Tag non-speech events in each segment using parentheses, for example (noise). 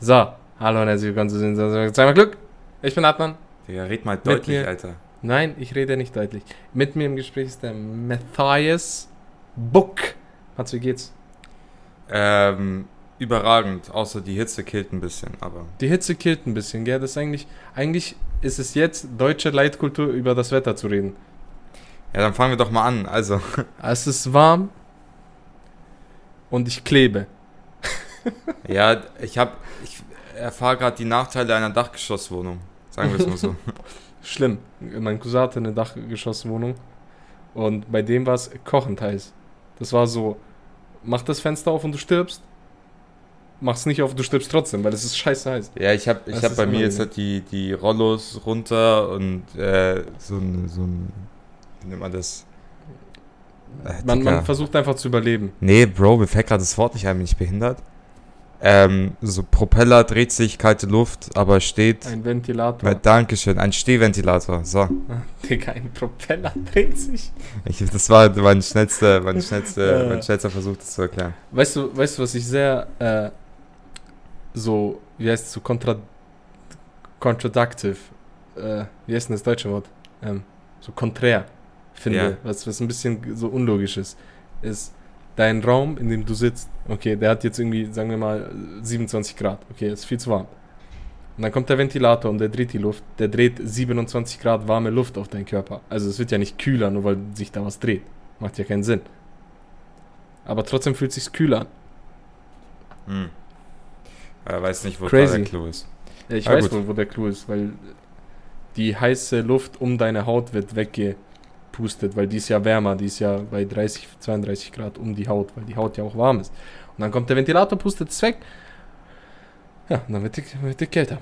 So, hallo und herzlich willkommen zu den Zweimal Glück. Ich bin Adnan. Digga, red mal deutlich, mir- Alter. Nein, ich rede nicht deutlich. Mit mir im Gespräch ist der Matthias Book. Mats, wie geht's? Ähm, überragend, außer die Hitze killt ein bisschen, aber. Die Hitze killt ein bisschen, gell? Das ist eigentlich, eigentlich ist es jetzt deutsche Leitkultur, über das Wetter zu reden. Ja, dann fangen wir doch mal an. Also, Es ist warm und ich klebe. (laughs) ja, ich hab. Ich erfahre gerade die Nachteile einer Dachgeschosswohnung. Sagen wir es mal so. (laughs) Schlimm. Mein Cousin hatte eine Dachgeschosswohnung und bei dem war es kochend heiß. Das war so, mach das Fenster auf und du stirbst. Mach's nicht auf, du stirbst trotzdem, weil es ist scheiße heiß. Ja, ich habe ich Das hab bei mir jetzt halt die, die Rollos runter und äh, so ein, so ein. Wie nennt man das? Äh, Man, man versucht einfach zu überleben. Nee, Bro, mir fällt gerade das Wort nicht ein, bin ich behindert. Ähm, so Propeller dreht sich, kalte Luft, aber steht. Ein Ventilator. Äh, Dankeschön, ein Stehventilator. So. Digga, ein Propeller dreht sich. Ich, das war mein schnellster, mein schnellster, Ja. mein schnellster Versuch, das zu erklären. Weißt du, weißt du, was ich sehr äh, so, wie heißt es, so kontra contradictive, äh, wie heißt denn das deutsche Wort? Ähm, so konträr finde, Ja. was, was ein bisschen so unlogisch ist, ist dein Raum, in dem du sitzt, okay, der hat jetzt irgendwie, sagen wir mal, 27 Grad, okay, ist viel zu warm. Und dann kommt der Ventilator und der dreht die Luft, der dreht 27 Grad warme Luft auf deinen Körper. Also es wird ja nicht kühler, nur weil sich da was dreht. Macht ja keinen Sinn. Aber trotzdem fühlt sich's kühler an. Hm. Er weiß nicht, wo Crazy. der Clou ist. Ja, ich Ja, weiß wohl, wo der Clou ist, weil die heiße Luft um deine Haut wird weggepustet, weil die ist ja wärmer, die ist ja bei 30, 32 Grad um die Haut, weil die Haut ja auch warm ist. Und dann kommt der Ventilator, pustet es weg. Ja, und dann wird die, wird die kälter.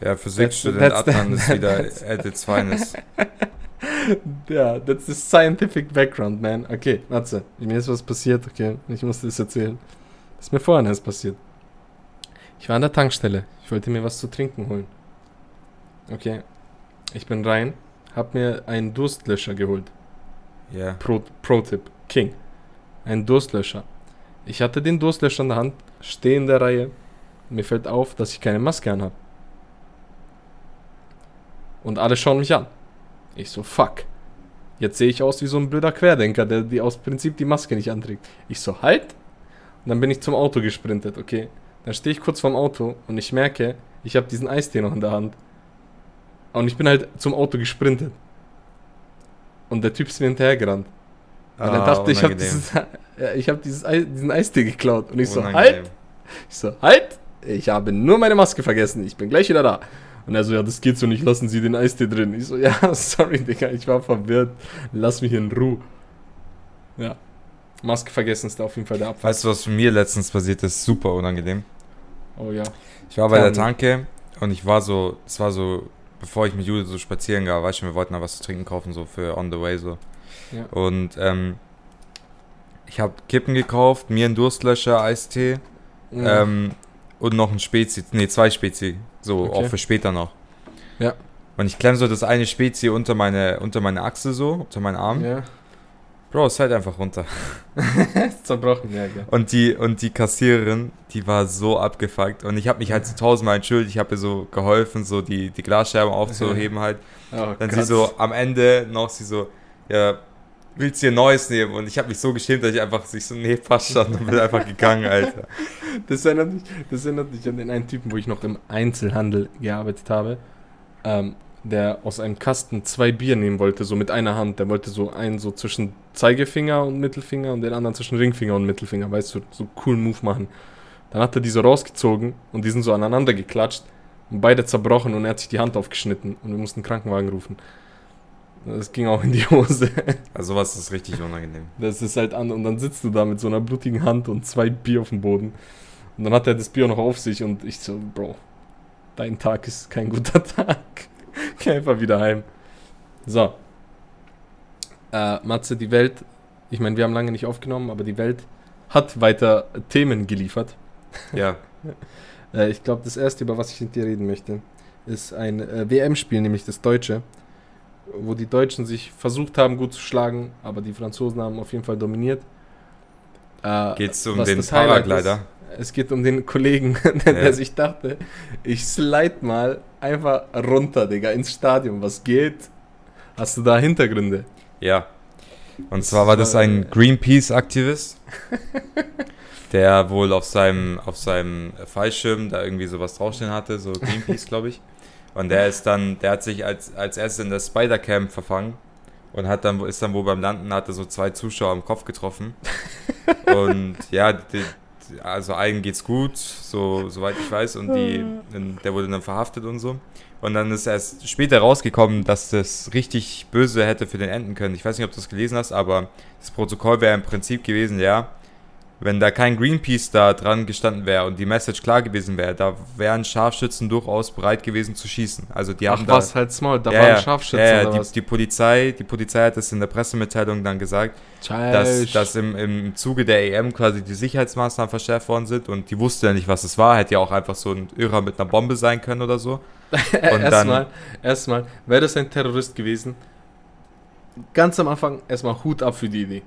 Ja, Physikstudent Adnan ist wieder at its finest. (laughs) Ja, that's the scientific background, man. Okay, Matze, mir ist was passiert, okay, ich muss dir das erzählen. Das ist mir vorhin erst passiert. Ich war an der Tankstelle, ich wollte mir was zu trinken holen. Okay, ich bin rein, hab mir einen Durstlöscher geholt. Ja. Pro- Pro-Tipp, King. Ein Durstlöscher. Ich hatte den Durstlöscher in der Hand, stehe in der Reihe. Mir fällt auf, dass ich keine Maske anhab. Und alle schauen mich an. Ich so, fuck. Jetzt sehe ich aus wie so ein blöder Querdenker, der die aus Prinzip die Maske nicht anträgt. Ich so, halt. Und dann bin ich zum Auto gesprintet, okay. Dann stehe ich kurz vorm Auto und ich merke, ich habe diesen Eistee noch in der Hand. Und ich bin halt zum Auto gesprintet. Und der Typ ist mir hinterhergerannt. Und er Ah, dachte, ich habe dieses, ich hab dieses diesen Eistee geklaut. Und ich so, Unangenehm. halt! Ich so, halt! Ich habe nur meine Maske vergessen. Ich bin gleich wieder da. Und er so, ja, das geht so nicht. Lassen Sie den Eistee drin. Ich so, (laughs) ja, sorry, Digga. Ich war verwirrt. Lass mich in Ruhe. Ja. Maske vergessen ist da auf jeden Fall der Abfall. Weißt du, was mir letztens passiert ist? Super unangenehm. Oh ja. Ich war bei der Ähm. Tanke und ich war so, es war so, bevor ich mit Jude so spazieren ging, weißt du, wir wollten da was zu trinken kaufen, so für on the way so. Ja. Und ähm, ich habe Kippen gekauft, mir einen Durstlöscher, Eistee Ja. ähm, und noch ein Spezi, nee, zwei Spezi, so Okay. auch für später noch. Ja. Und ich klemm so das eine Spezi unter meine, unter meine Achse so, unter meinen Arm. ja. Bro, es fällt einfach runter. (laughs) Zerbrochen, ja, ja. Und die, und die Kassiererin, die war so abgefuckt. Und ich habe mich halt so tausendmal entschuldigt. Ich habe ihr so geholfen, so die, die Glasscherben aufzuheben halt. Oh, Dann Gott. sie so am Ende noch, sie so, ja, willst du dir neues nehmen? Und ich habe mich so geschämt, dass ich einfach sich so, nee, passt schon und bin einfach gegangen, Alter. (laughs) Das erinnert, mich, das erinnert mich an den einen Typen, wo ich noch im Einzelhandel gearbeitet habe, ähm, der aus einem Kasten zwei Bier nehmen wollte, so mit einer Hand. Der wollte so einen so zwischen Zeigefinger und Mittelfinger und den anderen zwischen Ringfinger und Mittelfinger, weißt du, so coolen Move machen. Dann hat er die so rausgezogen und die sind so aneinander geklatscht und beide zerbrochen und er hat sich die Hand aufgeschnitten und wir mussten einen Krankenwagen rufen. Das ging auch in die Hose. (laughs) Also sowas ist richtig unangenehm. Das ist halt an und dann sitzt du da mit so einer blutigen Hand und zwei Bier auf dem Boden. Und dann hat er das Bier noch auf sich und ich so, Bro, dein Tag ist kein guter (laughs) Tag. (laughs) Geh einfach wieder heim. So. Äh, Matze, die Welt, ich meine, wir haben lange nicht aufgenommen, aber die Welt hat weiter Themen geliefert. Ja, (laughs) Äh, ich glaube, das erste, über was ich mit dir reden möchte, ist ein äh, WM-Spiel, nämlich das Deutsche, wo die Deutschen sich versucht haben, gut zu schlagen, aber die Franzosen haben auf jeden Fall dominiert. Äh, Geht es um den Paraglider? Es geht um den Kollegen, (laughs) der, Ja. sich dachte, ich slide mal einfach runter, Digga, ins Stadion. Was geht? Hast du da Hintergründe? Ja. Und Das zwar war das ein Greenpeace-Aktivist, der wohl auf seinem, auf seinem Fallschirm da irgendwie sowas draufstehen hatte, so Greenpeace, glaube ich. Und der ist dann, der hat sich als, als erstes in das Spider-Camp verfangen und hat dann, ist dann wohl beim Landen, hatte so zwei Zuschauer am Kopf getroffen. (laughs) und ja, die, also allen geht's gut, so, soweit ich weiß, und die, der wurde dann verhaftet und so. Und dann ist erst später rausgekommen, dass das richtig böse hätte für den enden können. Ich weiß nicht, ob du das gelesen hast, aber das Protokoll wäre im Prinzip gewesen, ja, wenn da kein Greenpeace da dran gestanden wäre und die Message klar gewesen wäre, da wären Scharfschützen durchaus bereit gewesen zu schießen. Also die Ach haben was, da, halt's Maul, da ja, waren Scharfschützen ja, ja, oder die, was? die Polizei, die Polizei hat das in der Pressemitteilung dann gesagt, dass, Scheiß. dass im, im Zuge der EM quasi die Sicherheitsmaßnahmen verschärft worden sind und die wusste ja nicht, was es war. Hätte ja auch einfach so ein Irrer mit einer Bombe sein können oder so. (laughs) Erstmal, erstmal, wäre das ein Terrorist gewesen, ganz am Anfang erstmal Hut ab für die Idee.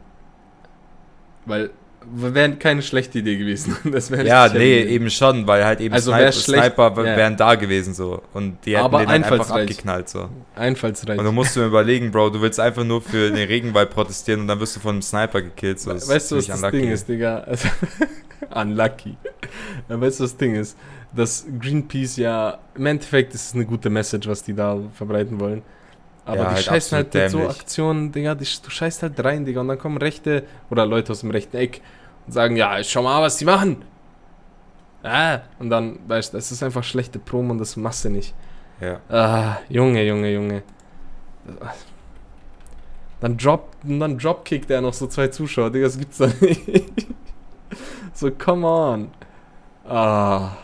Weil, wäre keine schlechte Idee gewesen. (laughs) Das wäre Ja, nee, Idee. eben schon, weil halt eben Also Sniper, Sniper wären da gewesen so. Und die hätten Aber den dann einfach einfallsreich. abgeknallt so. Einfallsreich. Und du musst dir überlegen, Bro, du willst einfach nur für den Regenwald protestieren und dann wirst du von einem Sniper gekillt. So. Das weißt du, was das unlucky. Ding ist, Digga? Also, (laughs) unlucky. Weißt du, was das Ding ist? Dass Greenpeace ja, im Endeffekt ist es eine gute Message, was die da verbreiten wollen. Aber Ja, die halt scheißen halt mit so dämlich. Aktionen, Digga, die, du scheißt halt rein, Digga, und dann kommen Rechte oder Leute aus dem rechten Eck und sagen, ja, schau mal, was die machen. Ah, und dann, weißt du, das ist einfach schlechte Promo und das machst du nicht. Ja. Ah, Junge, Junge, Junge. Dann drop, und dann dropkickt er noch so zwei Zuschauer, Digga, das gibt's da nicht. (laughs) so, come on. Ah.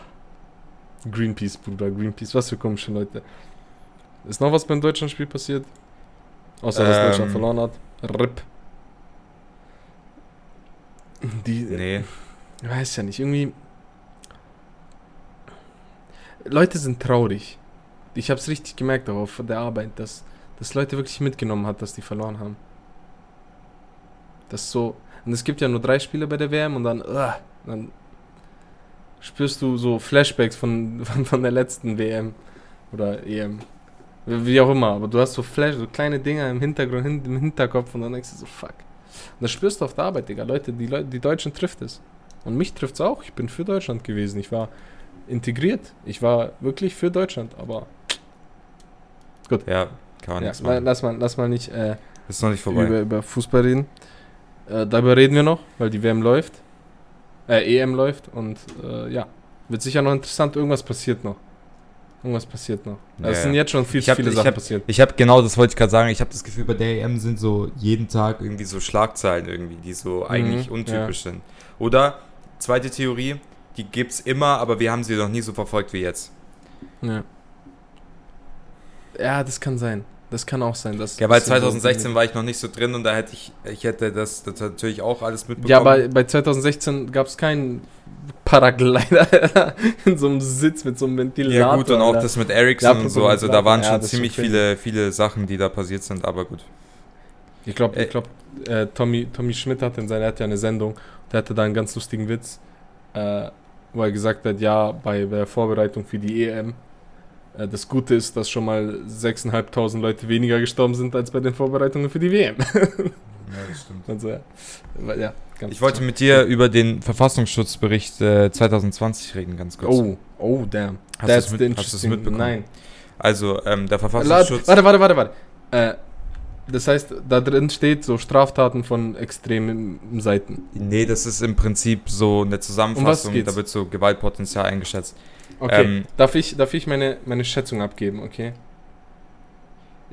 Greenpeace, Bruder, Greenpeace, was für komische Leute. Ist noch was beim Deutschlandspiel passiert? Außer, dass Ähm. Deutschland verloren hat. RIP. Die, Nee. ich weiß ja nicht, irgendwie. Leute sind traurig. Ich habe es richtig gemerkt auch auf der Arbeit, dass, dass Leute wirklich mitgenommen hat, dass die verloren haben. Das so. Und es gibt ja nur drei Spiele bei der WM und dann, ugh, dann spürst du so Flashbacks von, (laughs) von, von der letzten WM oder EM. Wie auch immer, aber du hast so Flash, so kleine Dinger im Hintergrund, hin, im Hinterkopf und dann denkst du so, fuck. Und das spürst du auf der Arbeit, Digga. Leute, die, Leute, die Deutschen trifft es. Und mich trifft es auch. Ich bin für Deutschland gewesen. Ich war integriert. Ich war wirklich für Deutschland, aber Ja, kann man ja, nichts machen. lass, mal, lass mal nicht äh, Ist noch nicht vorbei. über, über Fußball reden. Äh, darüber reden wir noch, weil die WM läuft. Äh, EM läuft und äh, ja, wird sicher noch interessant. Irgendwas passiert noch. Irgendwas passiert noch. Ja, es sind ja. jetzt schon viel hab- viele Sachen hab- passiert. Ich habe genau, das wollte ich gerade sagen. Ich habe das Gefühl, bei der EM sind so jeden Tag irgendwie so Schlagzeilen irgendwie, die so eigentlich Mhm, untypisch sind. Oder zweite Theorie, die gibt's immer, aber wir haben sie noch nie so verfolgt wie jetzt. Ja. ja, das kann sein. Das kann auch sein. Dass Ja, weil das sind so 2016 war ich noch nicht so drin und da hätte ich, ich hätte das, das natürlich auch alles mitbekommen. Ja, aber bei 2016 gab es keinen Paraglider (laughs) in so einem Sitz mit so einem Ventilator. ja gut und auch das mit Ericsson Ja, und so, also da waren ja, schon ziemlich viele, viele Sachen, die da passiert sind, aber gut. Ich glaube, Äh, ich glaub, äh, Tommy, Tommy Schmidt hat in seiner, er hat ja eine Sendung, der hatte da einen ganz lustigen Witz, äh, wo er gesagt hat, ja, bei der Vorbereitung für die EM, das Gute ist, dass schon mal 6.500 Leute weniger gestorben sind als bei den Vorbereitungen für die WM. Ja, das (laughs) stimmt. Also, ja, ja Ich wollte mit dir über den Verfassungsschutzbericht äh, 2020 reden, ganz kurz. Oh, oh, damn. Hast That's mit- the hast du's interesting- mitbekommen? Nein. Also, ähm, der Verfassungsschutz. warte, warte, warte, warte. Äh, das heißt, da drin steht so Straftaten von extremen Seiten. Nee, das ist im Prinzip so eine Zusammenfassung, geht's? da wird so Gewaltpotenzial eingeschätzt. Okay, Ähm, darf ich, darf ich meine, meine Schätzung abgeben, okay?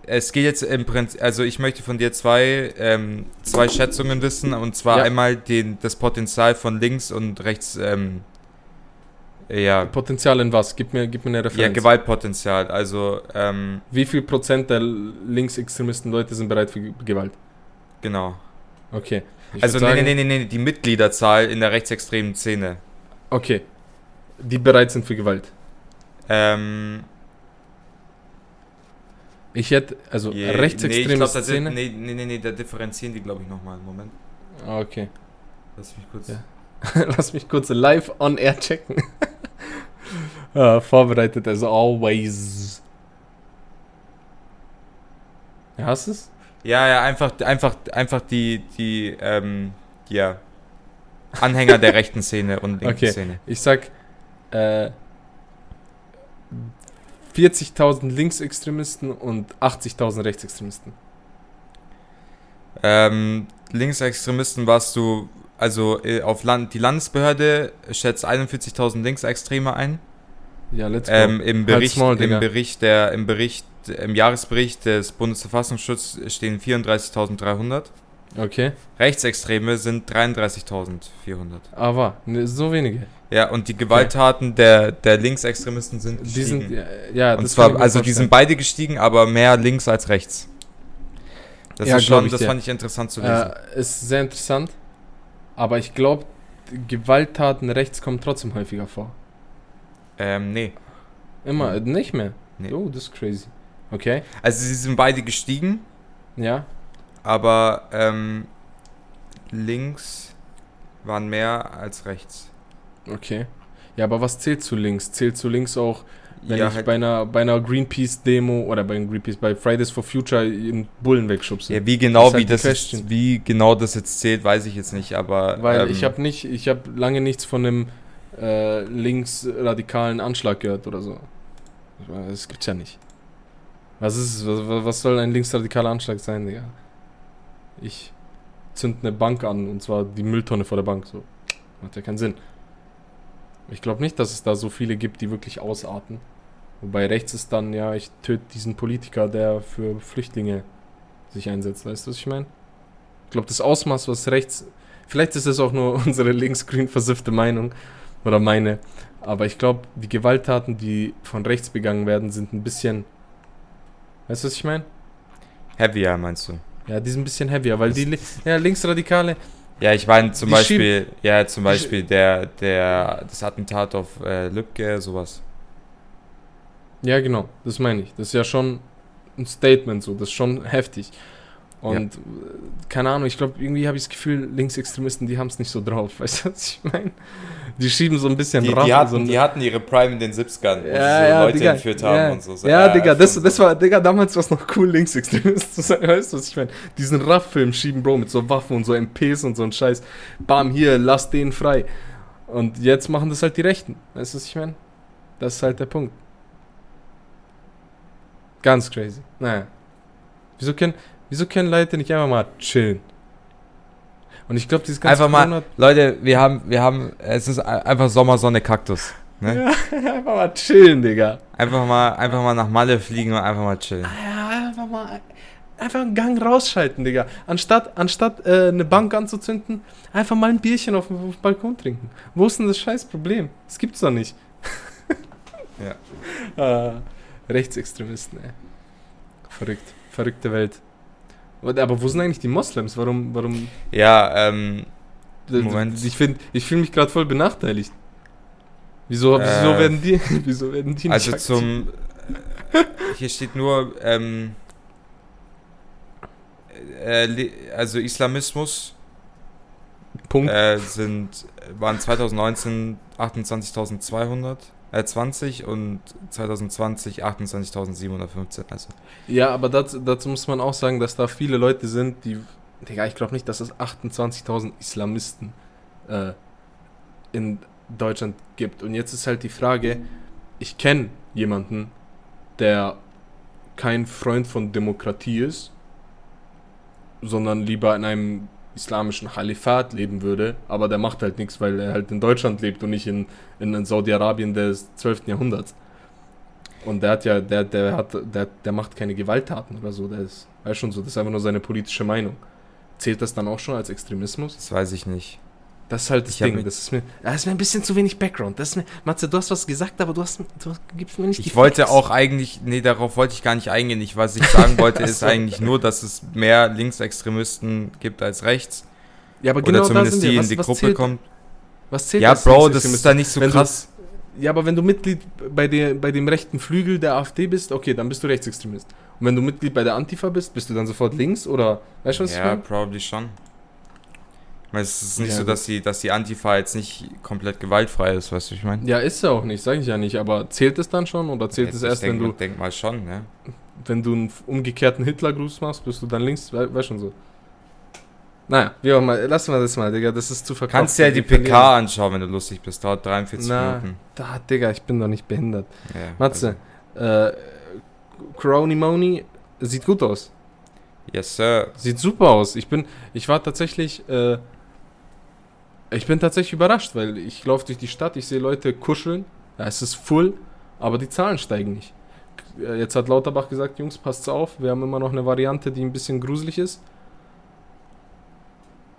Es geht jetzt im Prinzip, also ich möchte von dir zwei, ähm, zwei Schätzungen wissen, und zwar Ja. einmal den, das Potenzial von links und rechts, ähm, ja, Potenzial in was? Gib mir, gib mir eine ja, Referenz. Gewaltpotenzial, also, ähm, Wie viel Prozent der linksextremisten Leute sind bereit für Ge- Gewalt? genau. Okay. Ich also, würd nee, sagen, nee, nee, nee, nee, die Mitgliederzahl in der rechtsextremen Szene. Okay. Die bereit sind für Gewalt. Ähm, Ich hätte, also je- rechtsextreme nee, glaub, Szene. Nee, nee, nee, nee, da differenzieren die, glaube ich, nochmal. Moment. Ah, okay. Lass mich kurz. Ja. (laughs) Lass mich kurz live on air checken. ja, (laughs) vorbereitet as always. Ja, hast du es? Ja, ja, einfach, einfach, einfach die, die, ähm, ja, Anhänger der rechten Szene und linken Okay. Szene. Ich sag, äh, 40.000 Linksextremisten und 80.000 Rechtsextremisten. Ähm, Linksextremisten warst du, also äh, auf Land, die Landesbehörde schätzt 41.000 Linksextreme ein. Ja, let's go. Ähm, Im Bericht, small, im Bericht der, im Bericht, im Jahresbericht des Bundesverfassungsschutzes stehen 34.300. okay. Rechtsextreme sind 33.400. Aber, ne, so wenige. Ja, und die Gewalttaten der, der Linksextremisten sind Die sind, ja, ja und zwar, also die sind vorstellen. beide gestiegen, aber mehr links als rechts. Das Ja, ist schon, das dir. fand ich interessant zu lesen. Äh, ist sehr interessant. Aber ich glaube, Gewalttaten rechts kommen trotzdem häufiger vor. Ähm, nee. Immer, nicht mehr. Nee. Oh, das ist crazy. Okay. Also sie sind beide gestiegen, Ja. Aber ähm, links waren mehr als rechts. Okay. Ja, aber was zählt zu links? Zählt zu links auch, wenn ja, ich halt, bei einer, bei einer Greenpeace-Demo oder bei Greenpeace, bei Fridays for Future einen Bullen wegschubse? ja, wie genau, Das halt wie, das jetzt, wie genau das jetzt zählt, weiß ich jetzt nicht, aber Weil ähm, ich habe nicht, ich habe lange nichts von einem äh, linksradikalen Anschlag gehört oder so. Das gibt's ja nicht. Was ist, was, was soll ein linksradikaler Anschlag sein, Digga? Ich zünd eine Bank an und zwar die Mülltonne vor der Bank, so. Macht ja keinen Sinn. Ich glaube nicht, dass es da so viele gibt, die wirklich ausarten. Wobei rechts ist dann, ja, ich töte diesen Politiker, der für Flüchtlinge sich einsetzt. Weißt du, was ich meine? Ich glaube, das Ausmaß, was rechts. Vielleicht ist es auch nur (laughs) unsere linksgrün versiffte Meinung. Oder meine. Aber ich glaube, die Gewalttaten, die von rechts begangen werden, sind ein bisschen. Weißt du, was ich meine? heavier meinst du? Ja, die sind ein bisschen heavier, weil die ja, Linksradikale. Ja, ich meine zum Beispiel, ja, zum Beispiel der, der, das Attentat auf äh, Lübcke, sowas. Ja, genau, das meine ich. Das ist ja schon ein Statement so, das ist schon heftig. Und äh, keine Ahnung, ich glaube, irgendwie habe ich das Gefühl, Linksextremisten, die haben es nicht so drauf. (laughs) Weißt du, was ich meine? Die schieben so ein bisschen Die, Raff die, hatten, so die hatten ihre Prime in den 70ern, wo Ja, sie so ja, Leute Digga, entführt haben ja. und so. Ja, Digga, das, das war, Digga, damals war es noch cool, Linksextremist zu sein, (laughs) weißt du, was ich meine? Diesen Raff-Film schieben, Bro, mit so Waffen und so MPs und so ein Scheiß. Bam, hier, lass den frei. Und jetzt machen das halt die Rechten, weißt du, was ich meine? Das ist halt der Punkt. Ganz crazy. Naja. Wieso können, wieso können Leute nicht einfach mal chillen? Und ich glaube, dieses ganze Einfach mal, Corona- Leute, wir haben, wir haben, es ist ein- einfach Sommer, Sonne, Kaktus. Ne? (laughs) einfach mal chillen, Digga. Einfach mal, einfach mal nach Malle fliegen und einfach mal chillen. Ja, einfach mal einfach einen Gang rausschalten, Digga. Anstatt, anstatt äh, eine Bank anzuzünden, einfach mal ein Bierchen auf dem, auf dem Balkon trinken. Wo ist denn das scheiß Problem? Das gibt's doch nicht. (laughs) ja. äh, Rechtsextremisten, ey. Verrückt. Verrückte Welt. Aber wo sind eigentlich die Moslems? Warum, warum? Ja, ähm, Moment. Ich finde, ich fühle mich gerade voll benachteiligt. Wieso, wieso Äh, werden die, (laughs) wieso werden die also aktiv? zum, hier steht nur, ähm, äh, also Islamismus Punkt. äh, sind, waren 2019 28.200, äh, 20 und 2020 28.715, also. Ja, aber dazu, dazu muss man auch sagen, dass da viele Leute sind, die. Digga, ich glaube nicht, dass es 28.000 Islamisten äh, in Deutschland gibt. Und jetzt ist halt die Frage: Ich kenne jemanden, der kein Freund von Demokratie ist, sondern lieber in einem islamischen Kalifat leben würde, aber der macht halt nichts, weil er halt in Deutschland lebt und nicht in, in Saudi-Arabien des 12. Jahrhunderts. Und der hat ja, der, der hat, der, der macht keine Gewalttaten oder so, der ist, weiß schon so, das ist einfach nur seine politische Meinung. Zählt das dann auch schon als Extremismus? Das weiß ich nicht. Das ist halt das Ich Ding. Das ist mir, das ist mir ein bisschen zu wenig Background. Das ist mir, Matze, du hast was gesagt, aber du hast, du gibst mir nicht Ich wollte auch eigentlich, nee, darauf wollte ich gar nicht eingehen. Ich, was ich sagen (laughs) wollte, ist eigentlich nur, dass es mehr Linksextremisten gibt als rechts. Ja, aber Oder genau zumindest die Was, in die Gruppe zählt, kommt. Was zählt Ja, Bro, das ist da nicht so Wenn du- krass. Ja, aber wenn du Mitglied bei, der, bei dem rechten Flügel der AfD bist, okay, dann bist du Rechtsextremist. Und wenn du Mitglied bei der Antifa bist, bist du dann sofort links oder weißt du, was Ja, probably schon. Es ist nicht Ja, so, dass die, dass die Antifa jetzt nicht komplett gewaltfrei ist, weißt du, ich meine? Ja, ist ja auch nicht, sage ich ja nicht. Aber zählt es dann schon oder zählt es erst, denk, wenn du, denk mal schon, ne? wenn du einen umgekehrten Hitlergruß machst, bist du dann links? Wei- Weißt schon so. Naja, wie auch mal, lassen wir das mal, Digga, das ist zu verkauft. Kannst dir ja die PK anschauen, wenn du lustig bist. Dauert 43 Na, Minuten. da, Digga, ich bin doch nicht behindert. Ja, Matze, äh, Crony Moni sieht gut aus. Also, yes, Sir. Sieht super aus. Ich bin, ich war tatsächlich, äh, ich bin tatsächlich überrascht, weil ich laufe durch die Stadt, ich sehe Leute kuscheln, ja, es ist full, aber die Zahlen steigen nicht. Äh, Jetzt hat Lauterbach gesagt, Jungs, passt auf, wir haben immer noch eine Variante, die ein bisschen gruselig ist.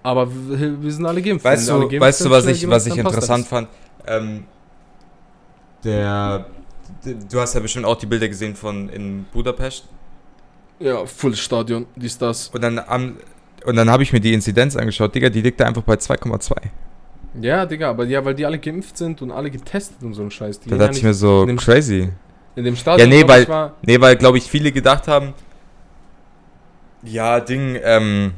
Aber wir, wir sind alle geimpft. Weißt du, geimpft weißt du, was ich, was ich interessant fand? Ähm, der, du hast ja bestimmt auch die Bilder gesehen von in Budapest. Ja, Full Stadion, dies, das. Und dann, am, und dann habe ich mir die Inzidenz angeschaut, Digga, die liegt da einfach bei 2,2. Ja, Digga, aber ja, weil die alle geimpft sind und alle getestet und so ein Scheiß. Die Da ja dachte ich mir so, in crazy. in dem Stadion. nee, glaub weil- ich, war, Nee, weil, glaube ich, viele gedacht haben, ja, Ding, ähm,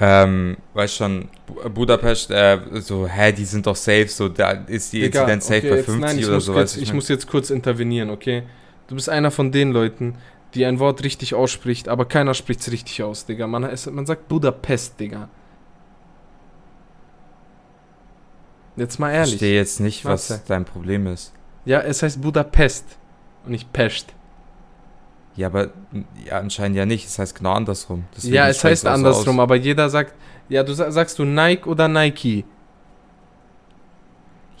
ähm, weißt schon, Bu- Budapest, äh, so, hä, die sind doch safe, so, da ist die Inzidenz safe okay, bei jetzt- 50 nein, ich oder so, kurz, ich mein? muss jetzt kurz intervenieren, okay? Du bist einer von den Leuten, die ein Wort richtig ausspricht, aber keiner spricht es richtig aus, Digga. Man, es, man sagt Budapest, Digga. Jetzt mal Ich ehrlich. verstehe jetzt nicht, was Matze. dein Problem ist. Ja, es heißt Budapest und nicht Pest. Ja, aber ja, anscheinend ja nicht. Es heißt genau andersrum. Deswegen ja, es heißt andersrum, aus. aber jeder sagt, ja, du sa- sagst du Nike oder Nike?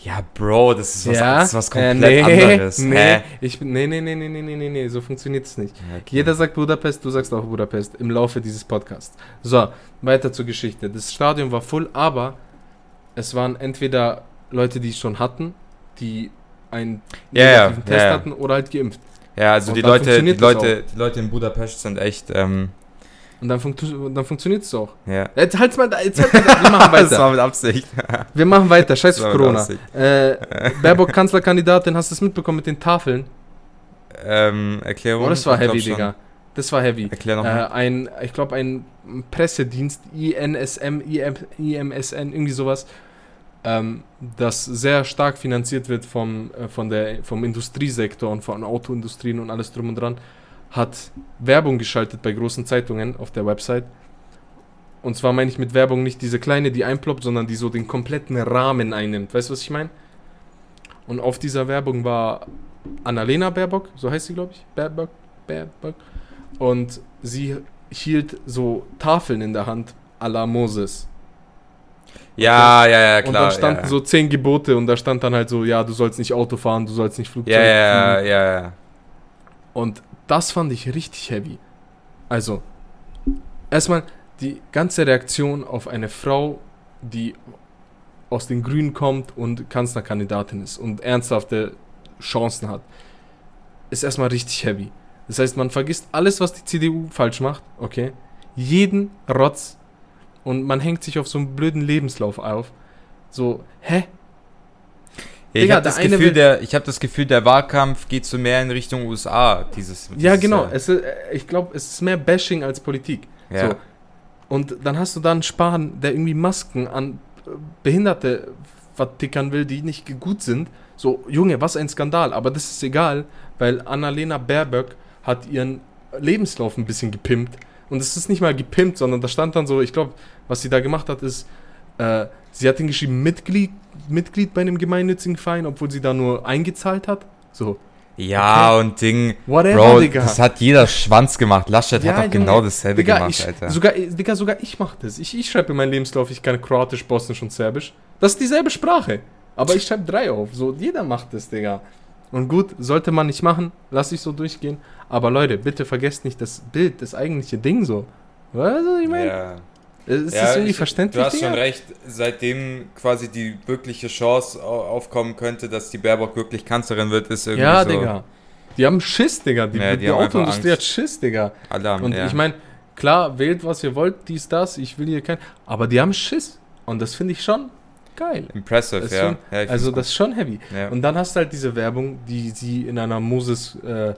Ja, Bro, das ist was, ja? das ist was äh, komplett äh, nee, anderes. (laughs) Nee, Hä? Ich, nee, nee, nee, nee, nee, nee, nee, so funktioniert es nicht. Okay. Jeder sagt Budapest, du sagst auch Budapest im Laufe dieses Podcasts. So, weiter zur Geschichte. Das Stadion war voll, aber es waren entweder Leute, die es schon hatten, die einen yeah, negativen yeah, Test yeah. hatten oder halt geimpft. Ja, also die Leute, die Leute, die Leute in Budapest sind echt ähm, und dann, funktio- dann funktioniert es auch. ja. Jetzt halt's mal da, jetzt halt (laughs) mal da. Wir machen Das weiter. war mit Absicht. (laughs) Wir machen weiter. Scheiß Das auf Corona. Äh, Baerbock Kanzlerkandidatin, hast du es mitbekommen mit den Tafeln? Ähm, Erklärung. Oh, das war heavy, schon. Digga. Das war heavy. Erklär Äh, nochmal. ein, ich glaube, ein Pressedienst, INSM, IM, IMSN, irgendwie sowas, ähm, das sehr stark finanziert wird vom, äh, von der, vom Industriesektor und von Autoindustrien und alles drum und dran, hat Werbung geschaltet bei großen Zeitungen auf der Website. Und zwar meine ich mit Werbung nicht diese kleine, die einploppt, sondern die so den kompletten Rahmen einnimmt. Weißt du, was ich meine? Und auf dieser Werbung war Annalena Baerbock, so heißt sie, glaube ich. Baerbock, Baerbock. Und sie hielt so Tafeln in der Hand à la Moses. Ja, ja, ja, und klar. dann standen ja. so zehn Gebote und da stand dann halt so, ja, du sollst nicht Auto fahren, du sollst nicht Flugzeug Ja, ja, ja, ja, ja. Und das fand ich richtig heavy. Also, erstmal die ganze Reaktion auf eine Frau, die aus den Grünen kommt und Kanzlerkandidatin ist und ernsthafte Chancen hat, ist erstmal richtig heavy. Das heißt, man vergisst alles, was die CDU falsch macht, okay? Jeden Rotz und man hängt sich auf so einen blöden Lebenslauf auf. So, hä? Ja, ich habe das, Gefühl, will- der, ich hab das Gefühl, der Wahlkampf geht so mehr in Richtung USA. Dieses, Ja, dieses genau. Jahr. Es ist, äh, ich glaube, es ist mehr Bashing als Politik. Ja. So. Und dann hast du da einen Spahn, der irgendwie Masken an äh, Behinderte vertickern will, die nicht gut sind. So, Junge, was ein Skandal. Aber das ist egal, weil Annalena Baerbock hat ihren Lebenslauf ein bisschen gepimpt. Und es ist nicht mal gepimpt, sondern da stand dann so, ich glaube, was sie da gemacht hat, ist, äh, sie hat hingeschrieben, Mitglied, Mitglied bei einem gemeinnützigen Verein, obwohl sie da nur eingezahlt hat. So, Ja, und Ding. whatever, Bro, Digga. das hat jeder Schwanz gemacht. Laschet Ja, hat doch Junge. genau dasselbe Digga, gemacht, ich, Alter. Sogar, Digga, sogar ich mach das. Ich, ich schreibe in meinen Lebenslauf, ich kann Kroatisch, Bosnisch und Serbisch. Das ist dieselbe Sprache. Aber ich schreibe drei auf. So, jeder macht das, Digga. Und gut, sollte man nicht machen, lass ich so durchgehen. Aber Leute, bitte vergesst nicht das Bild, das eigentliche Ding so. Weißt du, was ich meine? ja. Ist Ja, das irgendwie ich- verständlich, Du hast schon recht, seitdem quasi die wirkliche Chance au- aufkommen könnte, dass die Baerbock wirklich Kanzlerin wird, ist irgendwie Ja, so Digga. Die haben Schiss, Digga. Die, Ja, die die Autoindustrie hat. Schiss, Digga. Alarm. Und ja. ich meine, klar, wählt, was ihr wollt, dies, das, ich will hier kein... Aber die haben Schiss. Und das finde ich schon geil. Impressive, ja. schon- ja Also das ist schon heavy. ja. Und dann hast du halt diese Werbung, die sie in einer Moses äh,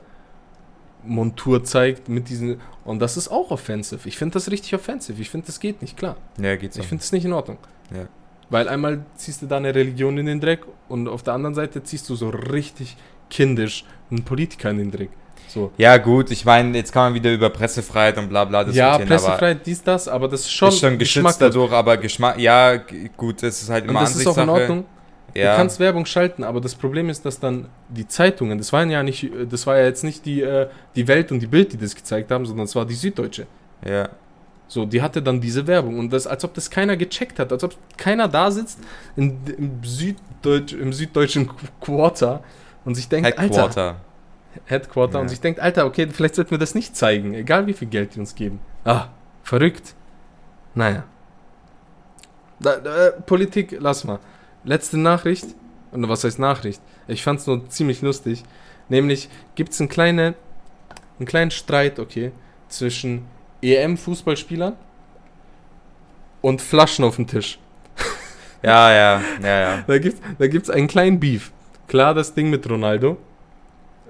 Montur zeigt mit diesen. Und das ist auch offensive. Ich finde das richtig offensive. Ich finde, das geht nicht, klar. Ja, geht so. Ich finde das nicht in Ordnung. Ja. Weil einmal ziehst du da eine Religion in den Dreck und auf der anderen Seite ziehst du so richtig kindisch einen Politiker in den Dreck. So. Ja, gut, ich meine, jetzt kann man wieder über Pressefreiheit und bla bla Ja, diskutieren, Pressefreiheit, dies, das, aber das ist schon, ist schon geschützt dadurch, aber Geschmack, ja, gut, das ist halt Und immer das ist auch in Ansichtssache. Ordnung. Ja, Du kannst Werbung schalten, aber das Problem ist, dass dann die Zeitungen, das waren ja nicht, das war ja jetzt nicht die, äh, die Welt und die Bild, die das gezeigt haben, sondern es war die Süddeutsche. ja. So, die hatte dann diese Werbung und das, als ob das keiner gecheckt hat, als ob keiner da sitzt in, im, Süddeutsch, im süddeutschen Quarter und sich denkt, Alter, Headquarter. Headquarter Ja. und sich denkt, Alter, okay, vielleicht sollten wir das nicht zeigen, egal wie viel Geld die uns geben. Ah, verrückt. Naja. Da, da, Politik, lass mal. Letzte Nachricht, oder was heißt Nachricht? Ich fand es nur ziemlich lustig. Nämlich gibt es einen, kleine, einen kleinen Streit, okay, zwischen EM-Fußballspielern und Flaschen auf dem Tisch. (laughs) Ja, ja, ja, ja. Da gibt es da gibt's einen kleinen Beef. Klar, das Ding mit Ronaldo.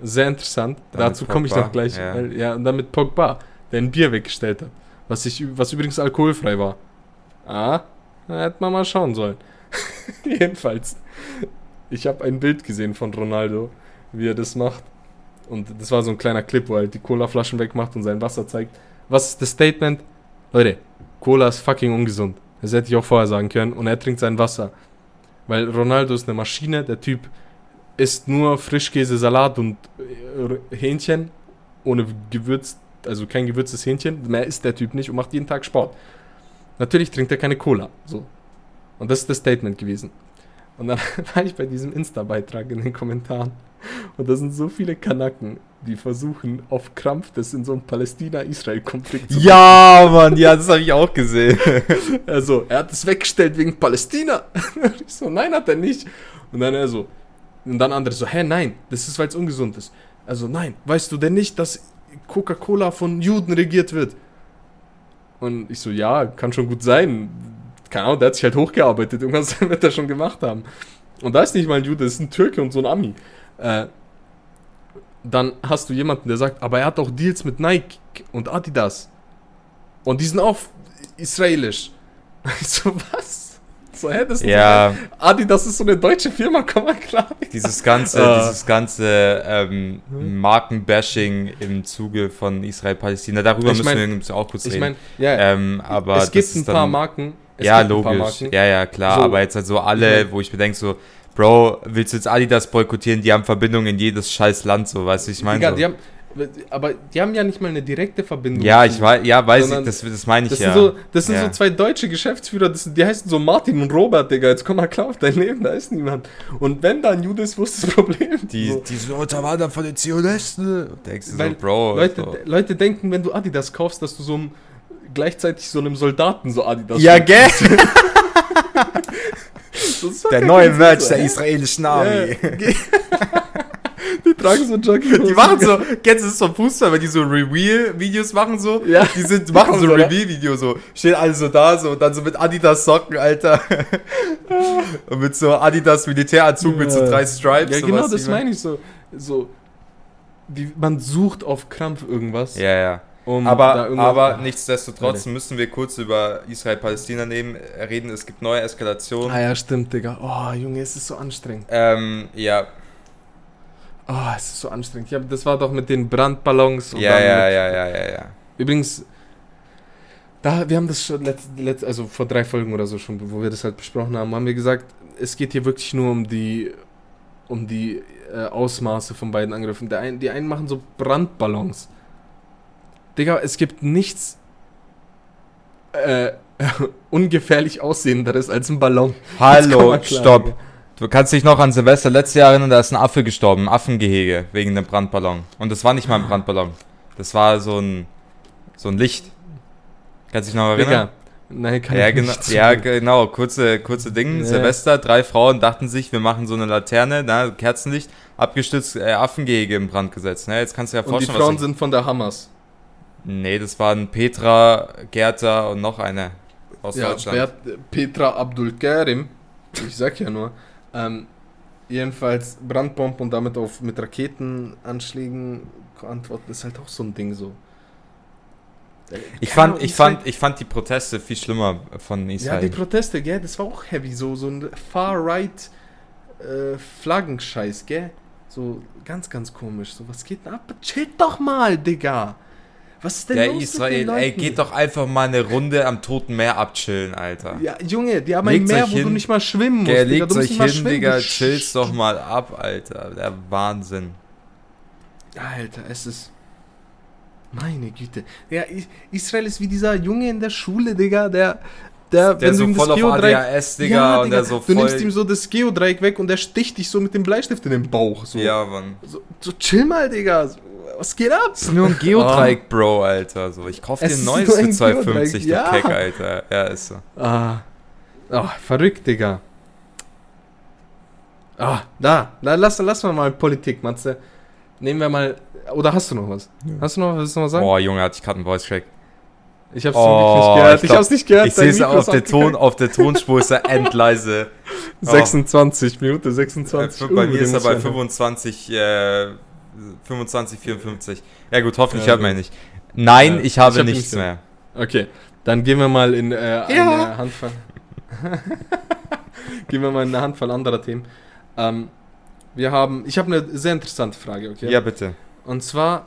Sehr interessant. Dann Dazu komme ich noch gleich. ja. Ja, und dann mit Pogba, der ein Bier weggestellt hat. Was, ich, was übrigens alkoholfrei war. Ah, da hätte man mal schauen sollen. (laughs) Jedenfalls. Ich habe ein Bild gesehen von Ronaldo, wie er das macht. Und das war so ein kleiner Clip, wo er halt die Colaflaschen wegmacht und sein Wasser zeigt. Was ist das Statement? Leute, Cola ist fucking ungesund. Das hätte ich auch vorher sagen können. Und er trinkt sein Wasser. Weil Ronaldo ist eine Maschine. Der Typ isst nur Frischkäse, Salat und äh, Hähnchen. Ohne Gewürz, also kein gewürztes Hähnchen. Mehr isst der Typ nicht und macht jeden Tag Sport. Natürlich trinkt er keine Cola. So. Und das ist das Statement gewesen. Und dann (laughs) war ich bei diesem Insta-Beitrag in den Kommentaren. Und da sind so viele Kanaken, die versuchen, auf Krampf das in so einem Palästina-Israel-Konflikt zu Ja, Mann, ja, das habe ich auch gesehen. (laughs) Also, er hat es weggestellt wegen Palästina. (laughs) ich so, nein, hat er nicht. Und dann er so, und dann andere so, hä, nein, das ist, weil es ungesund ist. Also, nein, weißt du denn nicht, dass Coca-Cola von Juden regiert wird? Und ich so, ja, kann schon gut sein. Keine Ahnung, der hat sich halt hochgearbeitet. Irgendwas (laughs) wird er schon gemacht haben. Und da ist nicht mal ein Jude, das ist ein Türke und so ein Ami. Äh, dann hast du jemanden, der sagt, aber er hat auch Deals mit Nike und Adidas. Und die sind auch israelisch. (laughs) So, was? So, hä, das ist Ja, so, Adidas ist so eine deutsche Firma, (laughs) komm mal klar. dieses ganze, Ah. dieses ganze ähm, Hm. Markenbashing im Zuge von Israel-Palästina, darüber Ich müssen mein- wir auch kurz Ich reden. meine, ja, ähm, aber es gibt ein ist paar Marken. Es ja, ein logisch. Ja, ja, klar. So. aber jetzt halt so alle, wo ich mir denke, so, Bro, willst du jetzt Adidas boykottieren? Die haben Verbindungen in jedes scheiß Land, so, weißt du, ich meine. So. die haben, aber die haben ja nicht mal eine direkte Verbindung. Ja, ich weiß, ja, weiß ich, das, das meine ich Das ja. sind, so, das sind Ja. so zwei deutsche Geschäftsführer, das, die heißen so Martin und Robert, Digga. Jetzt komm mal klar auf dein Leben, da ist niemand. Und wenn da ein Jude ist, wo ist das Problem? die, so. die so, da war da von den Zionisten. Denkst du Weil so, Bro. Leute, so. Leute denken, wenn du Adidas kaufst, dass du so einem, gleichzeitig so einem Soldaten so Adidas Ja, gell? (laughs) Der neue Merch so, der hä? israelischen Ja, Armee. ge- (laughs) die tragen so Jogging. Die machen so, kennst du das vom Fußball, wenn die so Reveal-Videos machen so? Ja. Die sind, machen so ne? Reveal-Video so. Stehen alle so da so und dann so mit Adidas Socken, Alter. (laughs) und mit so Adidas Militäranzug mit so Ja. drei Stripes. Ja, genau, du, das meine ich so. So. Die, man sucht auf Krampf irgendwas. Ja, ja. Um Aber, aber nichtsdestotrotz müssen wir kurz über Israel-Palästina nehmen, reden. Es gibt neue Eskalationen. Ah ja, stimmt, Digga. Oh, Junge, es ist so anstrengend. Ähm, ja, Oh, es ist so anstrengend. Ja, das war doch mit den Brandballons. und ja, ja, ja, ja, ja, ja. Übrigens, da, wir haben das schon letzt, letzt, also vor drei Folgen oder so schon, wo wir das halt besprochen haben, haben wir gesagt, es geht hier wirklich nur um die, um die äh, Ausmaße von beiden Angriffen. Der ein, die einen machen so Brandballons. Digga, es gibt nichts äh, (laughs) ungefährlich aussehenderes als ein Ballon. Hallo, stopp. Du kannst dich noch an Silvester letztes Jahr erinnern, da ist ein Affe gestorben, ein Affengehege, wegen einem Brandballon. Und das war nicht mal ein Brandballon. Das war so ein, so ein Licht. Kannst du dich noch erinnern? Digga, nein, kann Ja, ich genau, nicht. ja, genau, kurze, kurze Ding. Ja. Silvester, drei Frauen dachten sich, wir machen so eine Laterne, na, Kerzenlicht, abgestützt, äh, Affengehege in Brand gesetzt. Ne? Jetzt kannst du ja Und die vorstellen, Frauen sind von der Hamas. Nee, das waren Petra, Gerta und noch eine aus Ja, Deutschland. Petra Abdul Karim, ich sag ja nur, ähm, jedenfalls Brandbomben und damit auf mit Raketenanschlägen antworten, ist halt auch so ein Ding so. Ich fand, ich, fand, ich fand die Proteste viel schlimmer von Ja, Israel. die Proteste, gell, das war auch heavy, so, so ein Far-Right äh, Flaggenscheiß, gell? So ganz, ganz komisch. So, was geht denn ab? Chillt doch mal, Digga. Was ist denn Der los Israel, ey, geht doch einfach mal eine Runde am Toten Meer abchillen, Alter. Ja, Junge, die haben ein Legt Meer, euch wo du hin. nicht mal schwimmen musst. Digga. legt Du euch mal hin, Digga, du chillt's Sch- doch mal ab, Alter. Der Wahnsinn. Alter, es ist. Meine Güte. Ja, Israel ist wie dieser Junge in der Schule, Digga, der. Der, Der wenn so du voll auf. ADHS, Digga, und der so du nimmst voll- ihm so das Geodreieck weg und der sticht dich so mit dem Bleistift in den Bauch. So, Ja, Mann. so, so chill mal, Digga. Was geht ab? Ist nur ein Geodreieck, Bro, Alter. So, ich kauf dir ein neues für ein 2,50, du Geodreieck, Keck, ja. Alter. Ja, ist so. Ah. Ah, verrückt, Digga. Ah, da. da lass, lass mal mal Politik, Matze. Nehmen wir mal. Oder hast du noch was? Hast du noch was? Willst du noch was sagen? Boah, Junge, hatte ich gerade einen Voice Crack. Ich hab's Oh, nicht gehört. ich Ich, glaub- hab's nicht gehört. Ich sehe es auf der, Ton, auf der Tonspur, ist er (laughs) endleise. 26, Minute Äh, 26. Bei Uh, mir ist er bei ich- 25, äh, 25, 54. Ja gut, hoffentlich Ja, hört man gut. nicht. Nein, ich habe ich hab nichts nichts mehr. Okay, dann gehen wir mal in äh, Ja. eine Handvoll. (laughs) gehen wir mal in eine Handvoll anderer Themen. Ähm, wir haben, ich habe eine sehr interessante Frage, okay? Ja, bitte. Und zwar,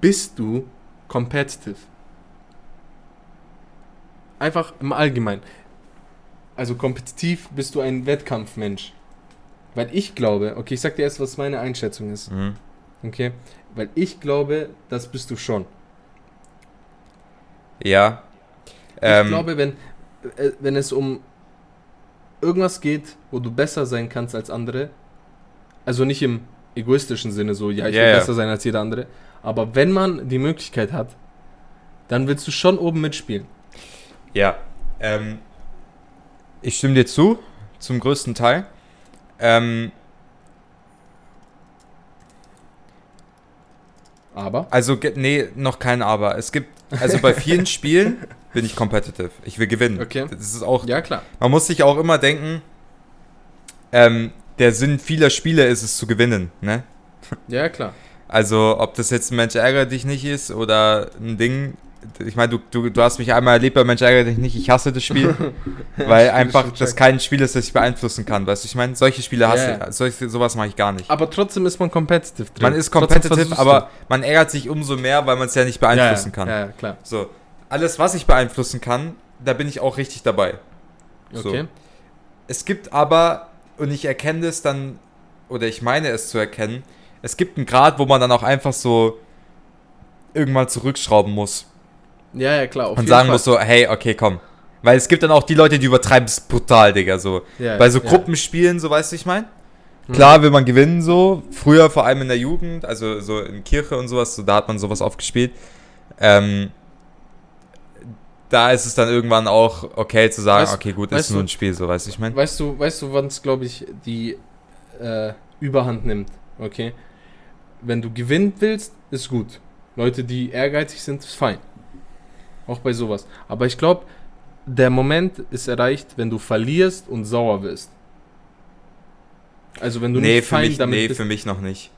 bist du competitive? Einfach im Allgemeinen. Also kompetitiv bist du ein Wettkampfmensch. Weil ich glaube, okay, ich sag dir erst, was meine Einschätzung ist, Mhm. Okay? Weil ich glaube, das bist du schon. Ja. Ich Ähm, glaube, wenn, äh, wenn es um irgendwas geht, wo du besser sein kannst als andere, also nicht im egoistischen Sinne so, ja, ich Ja, will besser sein als jeder andere, aber wenn man die Möglichkeit hat, dann willst du schon oben mitspielen. Ja. Ähm, ich stimme dir zu, zum größten Teil. Ähm, Aber, also, nee, noch kein Aber. Es gibt, also bei vielen (laughs) Spielen bin ich competitive. Ich will gewinnen. Okay. Das ist auch, ja klar. man muss sich auch immer denken, ähm, der Sinn vieler Spiele ist es zu gewinnen, ne? Ja klar. Also, ob das jetzt ein Mensch ärgere dich nicht ist oder ein Ding. Ich meine, du, du, du hast mich einmal erlebt bei Mensch ärgere dich nicht. Ich hasse das Spiel, (laughs) weil stimmt, einfach das kein Spiel ist, das ich beeinflussen kann. Weißt du, ich meine, solche Spiele hasse ich. Solche, sowas mache ich gar nicht. Aber trotzdem ist man competitive drin. Man ist competitive, aber man ärgert sich umso mehr, weil man es ja nicht ja, beeinflussen ja, kann. Ja, ja, klar. So, alles, was ich beeinflussen kann, da bin ich auch richtig dabei. So. Okay. Es gibt aber, und ich erkenne es dann, oder ich meine es zu erkennen, es gibt einen Grad, wo man dann auch einfach so irgendwann zurückschrauben muss Ja, ja, klar. Und sagen Fall. muss so, hey, okay, komm. Weil es gibt dann auch die Leute, die übertreiben es brutal, Digga, so. ja, Bei so ja. Gruppenspielen, so weißt du, ich mein? Mhm. Klar will man gewinnen, so. Früher, vor allem in der Jugend, also so in Kirche und sowas, so, da hat man sowas oft gespielt. Ähm, da ist es dann irgendwann auch okay zu sagen, Weißt- okay, gut, ist nur ein Spiel, so weißt du, ich mein? Weißt du, weißt du, wann es, glaube ich, die äh, Überhand nimmt, okay? Wenn du gewinnen willst, ist gut. Leute, die ehrgeizig sind, ist fein. Auch bei sowas. Aber ich glaube, der Moment ist erreicht, wenn du verlierst und sauer wirst. Also wenn du nee, nicht für fein mich, damit nee, bist. für mich noch nicht.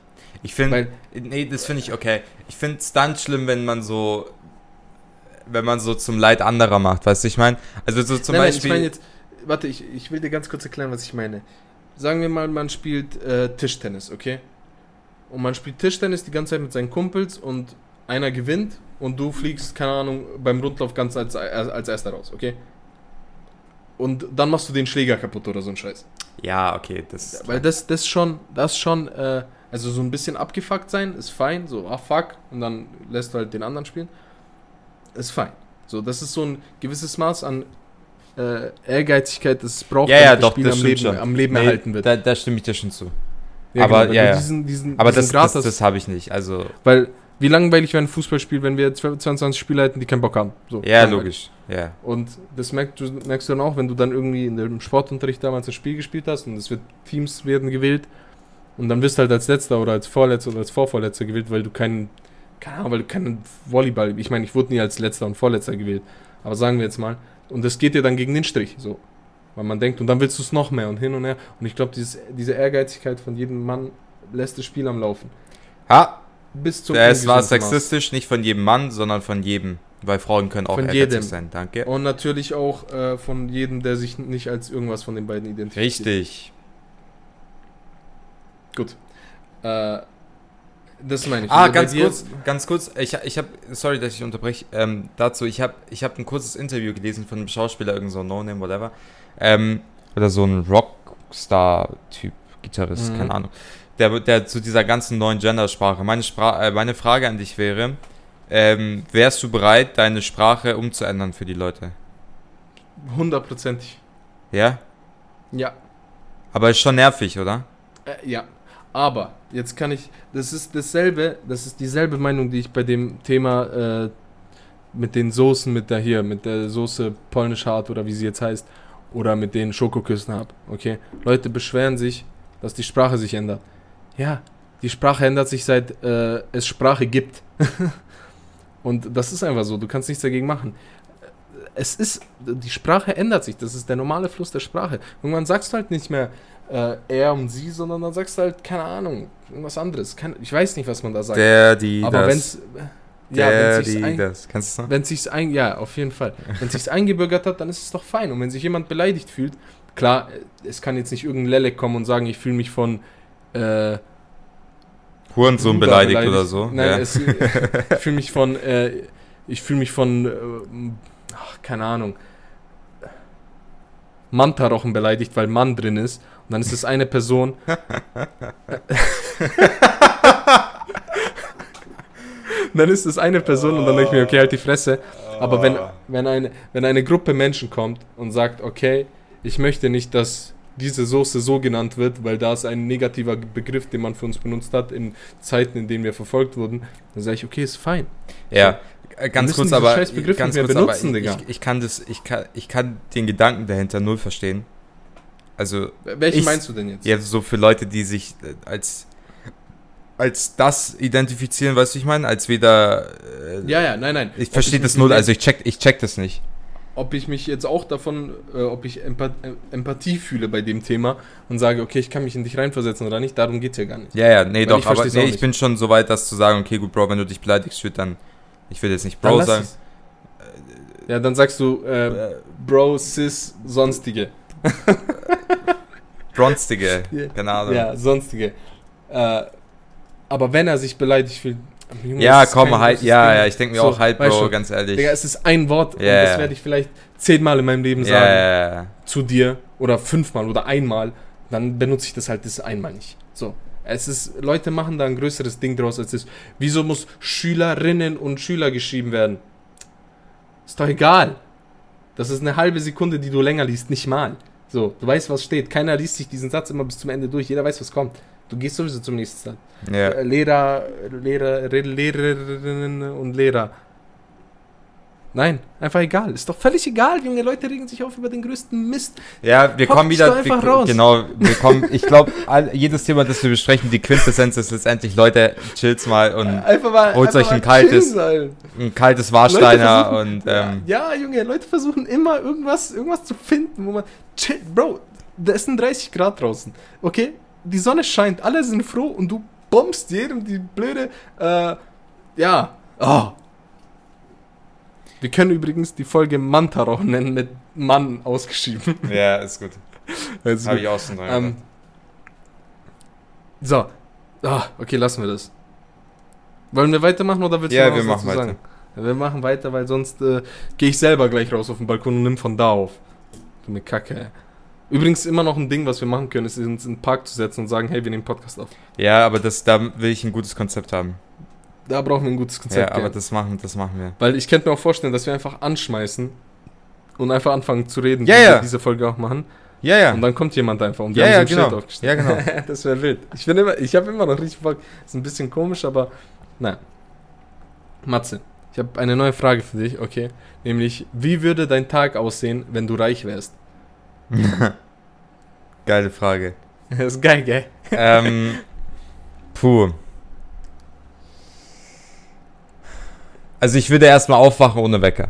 Ich finde, nee, das finde ich okay. Ich finde es dann schlimm, wenn man so, wenn man so zum Leid anderer macht, weißt du, ich meine? Also so zum nein, nein, Beispiel, ich meine jetzt, warte, ich, ich will dir ganz kurz erklären, was ich meine. Sagen wir mal, man spielt äh, Tischtennis, okay? Und man spielt Tischtennis die ganze Zeit mit seinen Kumpels und einer gewinnt und du fliegst, keine Ahnung, beim Rundlauf ganz als, als, als erster raus, okay? Und dann machst du den Schläger kaputt oder so ein Scheiß. ja, okay, das, Weil das, das schon, das schon, äh, also so ein bisschen abgefuckt sein, ist fein, so, ah fuck, und dann lässt du halt den anderen spielen. Ist fein. So, das ist so ein gewisses Maß an äh, Ehrgeizigkeit, das es braucht, ja, ja, das doch, Spiel das am Leben, schon. am Leben Nee, erhalten wird. Da, da stimme ich dir schon zu. Ja, aber- weil ja. Diesen, diesen, Aber diesen das, Grad das, das habe ich nicht. Also, weil wie langweilig wäre ein Fußballspiel, wenn wir 22 Spieler hätten, die keinen Bock haben. So, ja, logisch. Ja. Und das merkst du, merkst du dann auch, wenn du dann irgendwie in dem Sportunterricht damals ein Spiel gespielt hast und es wird Teams werden gewählt und dann wirst du halt als Letzter oder als Vorletzter oder als Vorvorletzter gewählt, weil du keinen, keine Ahnung, weil du keinen Volleyball, ich meine, ich wurde nie als Letzter und Vorletzter gewählt, aber sagen wir jetzt mal, und das geht dir dann gegen den Strich, so. Weil man denkt, und dann willst du es noch mehr und hin und her. Und ich glaube, diese Ehrgeizigkeit von jedem Mann lässt das Spiel am Laufen. Ha, bis zum Es war ungesunden Maß. sexistisch, nicht von jedem Mann, sondern von jedem. Weil Frauen können auch Von jedem. sein. Danke. Und natürlich auch äh, von jedem, der sich nicht als irgendwas von den beiden identifiziert. Richtig. Gut. Äh, das meine ich. Ah, Also ganz kurz, ganz kurz. Ich, ich habe, sorry, dass ich unterbreche. Ähm, dazu, ich habe, ich habe ein kurzes Interview gelesen von einem Schauspieler, irgend so ein No-Name, whatever. Ähm, oder so ein Rockstar-Typ, Gitarrist, Mhm. keine Ahnung. Der, der zu dieser ganzen neuen Gendersprache. Meine, Spra äh, meine Frage an dich wäre: ähm, Wärst du bereit, deine Sprache umzuändern für die Leute? Hundertprozentig. Ja? Ja. Aber ist schon nervig, oder? Äh, ja. Aber jetzt kann ich. Das ist dasselbe, das ist dieselbe Meinung, die ich bei dem Thema äh, mit den Soßen, mit der hier, mit der Soße polnisch hart oder wie sie jetzt heißt, oder mit den Schokoküssen habe. Okay? Leute beschweren sich, dass die Sprache sich ändert. Ja, die Sprache ändert sich seit äh, es Sprache gibt. (laughs) Und das ist einfach so, du kannst nichts dagegen machen. Es ist, die Sprache ändert sich, das ist der normale Fluss der Sprache. Irgendwann sagst du halt nicht mehr äh, er und sie, sondern dann sagst du halt, keine Ahnung, irgendwas anderes. Kein, ich weiß nicht, was man da sagt. Der, die, Aber das. wenn's ja, der, wenn sich's ein, das. Kannst du das? wenn sich's ein, ja, auf jeden Fall. Wenn sich's eingebürgert hat, dann ist es doch fein. Und wenn sich jemand beleidigt fühlt, klar, äh, es kann jetzt nicht irgendein Lelek kommen und sagen, ich fühle mich von äh, Hurensohn Bruder beleidigt, oder so. Nein, ja. es, ich fühle mich von, äh, ich fühle mich von, äh, ach, keine Ahnung, Mantarochen beleidigt, weil Mann drin ist. Und dann ist es eine Person. (laughs) (laughs) dann ist es eine Person und dann denke ich mir, okay, halt die Fresse. Aber wenn, wenn, eine, wenn eine Gruppe Menschen kommt und sagt, okay, ich möchte nicht, dass diese Soße so genannt wird, weil da ist ein negativer Begriff, den man für uns benutzt hat in Zeiten, in denen wir verfolgt wurden, dann sage ich, okay, ist fein. Ja, äh, ganz kurz, aber ganz kurz, benutzen, aber Digga. ich, ich kann das, ich kann, ich kann den Gedanken dahinter null verstehen. Also Welchen Ich- meinst du denn jetzt? ja, so für Leute, die sich äh, als als das identifizieren, weißt du, ich meine, als weder äh, ja, ja, nein, nein. ich verstehe das null, also ich check, ich check das nicht. Ob ich mich jetzt auch davon, äh, ob ich Empath äh, Empathie fühle bei dem Thema und sage, okay, ich kann mich in dich reinversetzen oder nicht, darum geht es ja gar nicht. Ja, ja, nee, Weil doch, ich aber nee, ich bin schon so weit, das zu sagen, okay, gut, Bro, wenn du dich beleidigst, wird dann ich will jetzt nicht Bro sagen. es. Ja, dann sagst du äh, Äh, Bro, Sis, sonstige. (laughs) Bronstige, keine Ahnung. Ja, sonstige. Äh, aber wenn er sich beleidigt fühlt, Junge, Ja, es komm, halt, ja, ja, ich denke mir So, auch halt, Bro, ganz ehrlich. Digga, es ist ein Wort und Ja, das werde ich vielleicht zehnmal in meinem Leben sagen ja. zu dir oder fünfmal oder einmal, dann benutze ich das halt das einmal nicht. So. Es ist, Leute machen da ein größeres Ding draus als das. Wieso muss Schülerinnen und Schüler geschrieben werden? Ist doch egal. Das ist eine halbe Sekunde, die du länger liest, nicht mal. So, du weißt, was steht. Keiner liest sich diesen Satz immer bis zum Ende durch. Jeder weiß, was kommt. Du gehst sowieso zum nächsten Satz. ja. Äh, Lehrer, Lehrer, Lehrerinnen und Lehrer. Nein, einfach egal. Ist doch völlig egal, junge Leute regen sich auf über den größten Mist. Ja, wir Hockt kommen wieder. einfach wir, raus. Genau, wir kommen. (laughs) Ich glaube, jedes Thema, das wir besprechen, die Quintessenz ist letztendlich, Leute, chillt's mal und Einfach mal. Holt einfach euch ein kaltes- ein kaltes Warsteiner versuchen- und ähm, ja, Junge, Leute versuchen immer irgendwas, irgendwas zu finden, wo man. Chill, Bro, da ist ein 30 Grad draußen. Okay? Die Sonne scheint, alle sind froh und du bombst jedem die blöde. Äh, ja. Oh. Wir können übrigens die Folge Mantaroch nennen mit Mann ausgeschrieben. (laughs) ja, ist gut. (laughs) Also, Habe ich auch schon dran ähm, so. Ah, okay, lassen wir das. Wollen wir weitermachen oder willst du Ja, noch wir was machen dazu weiter. sagen? Wir machen weiter, weil sonst äh, gehe ich selber gleich raus auf den Balkon und nimm von da auf. Du mir Kacke. Übrigens immer noch ein Ding, was wir machen können, ist uns in den Park zu setzen und sagen, hey, wir nehmen Podcast auf. Ja, aber das, da will ich ein gutes Konzept haben. Da brauchen wir ein gutes Konzept. ja, aber das machen, das machen wir. weil ich könnte mir auch vorstellen, dass wir einfach anschmeißen und einfach anfangen zu reden, Ja, wie ja. wir diese Folge auch machen. Ja, ja. Und dann kommt jemand einfach und Ja, ja, so ein genau. Schild aufgestellt. Ja, genau. (laughs) das wäre wild. Ich bin immer, ich habe immer noch richtig Bock. Ist ein bisschen komisch, aber nein. Matze, ich habe eine neue Frage für dich, okay? Nämlich, wie würde dein Tag aussehen, wenn du reich wärst? (laughs) Geile Frage. Das ist geil, gell? ähm, puh. Also ich würde erstmal aufwachen ohne Wecker.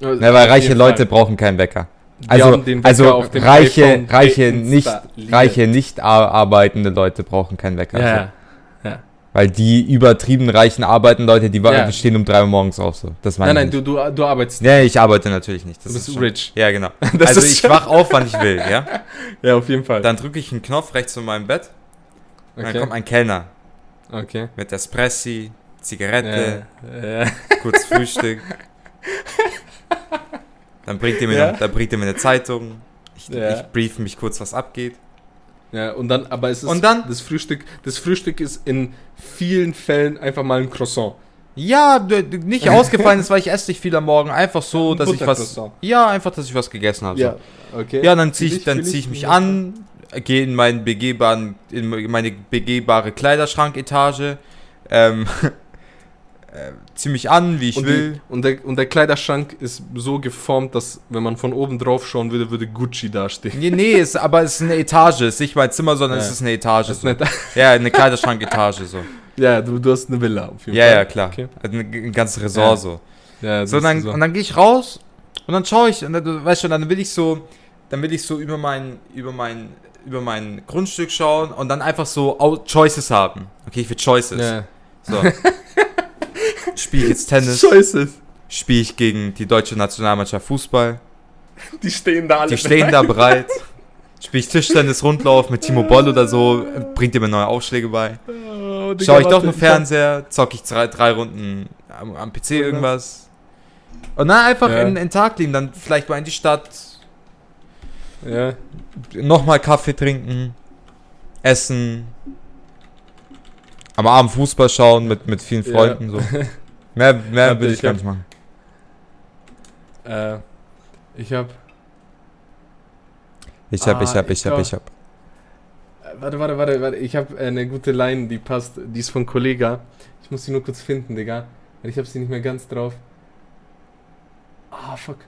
Ja, weil reiche Leute brauchen keinen Wecker. Die Also, Wecker also reiche, reiche, nicht, reiche, nicht ar- arbeitende Leute brauchen keinen Wecker. Ja, ja. Weil die übertrieben reichen arbeiten Leute, die, Ja. stehen um 3 Uhr morgens auf so. Das meine Nein, nein, nicht. du, du, du arbeitest. Nee, ich arbeite natürlich nicht. Das Du bist rich. Ja, genau. (laughs) Das also ich wach auf, wann ich will, ja? (laughs) Ja, auf jeden Fall. Dann drücke ich einen Knopf rechts von meinem Bett. Und okay. Dann kommt ein Kellner okay. mit Espressi, Zigarette, Ja, ja. (laughs) kurz Frühstück. Dann bringt er mir, Ja. dann bringt er mir eine Zeitung. Ich, Ja. ich brief mich kurz, was abgeht. Ja, und dann, aber es ist, Und dann? das Frühstück, das Frühstück ist in vielen Fällen einfach mal ein Croissant. Ja, nicht (laughs) ausgefallen ist, weil ich esse nicht viel am Morgen. Einfach so, dass ich was. Ja, einfach, dass ich was gegessen habe. Ja, okay. Ja, dann ziehe ich, dann zieh ich mich an, gehe in meinen begehbaren, in meine begehbare Kleiderschranketage, ähm, (laughs) äh, zieh mich an, wie ich Und, will. die, und, der, und der Kleiderschrank ist so geformt, dass, wenn man von oben drauf schauen würde, würde Gucci dastehen. Nee, nee, ist, aber es ist eine Etage. Es ist nicht mein Zimmer, sondern Ja. es ist eine Etage. Ist So. nicht, Ja, eine Kleiderschranketage so. (laughs) ja, du, du hast eine Villa auf jeden Ja, Fall. ja, klar. Okay. Also ein, ein ganzes Resort Ja. so. Ja, So, dann, so. und dann gehe ich raus und dann schaue ich, und dann, du weißt schon, dann will ich so, dann will ich so über mein, über mein, über mein Grundstück schauen und dann einfach so Choices haben. Okay, ich will Choices. ja. So. (laughs) Spiele ich jetzt Tennis? Scheiße. Spiele ich gegen die deutsche Nationalmannschaft Fußball? Die stehen da alle. Die stehen da bereit. (laughs) Spiele ich Tischtennis, Rundlauf mit Timo Boll oder so? Bringt ihr mir neue Aufschläge bei? Oh, Schaue ich doch nur Fernseher? Zocke ich drei, drei Runden am, am PC irgendwas? Und dann einfach Ja. in, den Tag legen, dann vielleicht mal in die Stadt, Ja. nochmal Kaffee trinken, essen, am Abend Fußball schauen mit, mit vielen Ja. Freunden. So. (laughs) Mehr, mehr will ich ich gar hab- nicht machen. Äh, ich hab. Ich hab, ich Ah, hab, ich ich hab, ich hab. äh, Warte, warte, warte, warte. Ich habe eine gute Line, die passt. Die ist von Kollega. Ich muss sie nur kurz finden, Digga. Weil ich habe sie nicht mehr ganz drauf. Ah, fuck.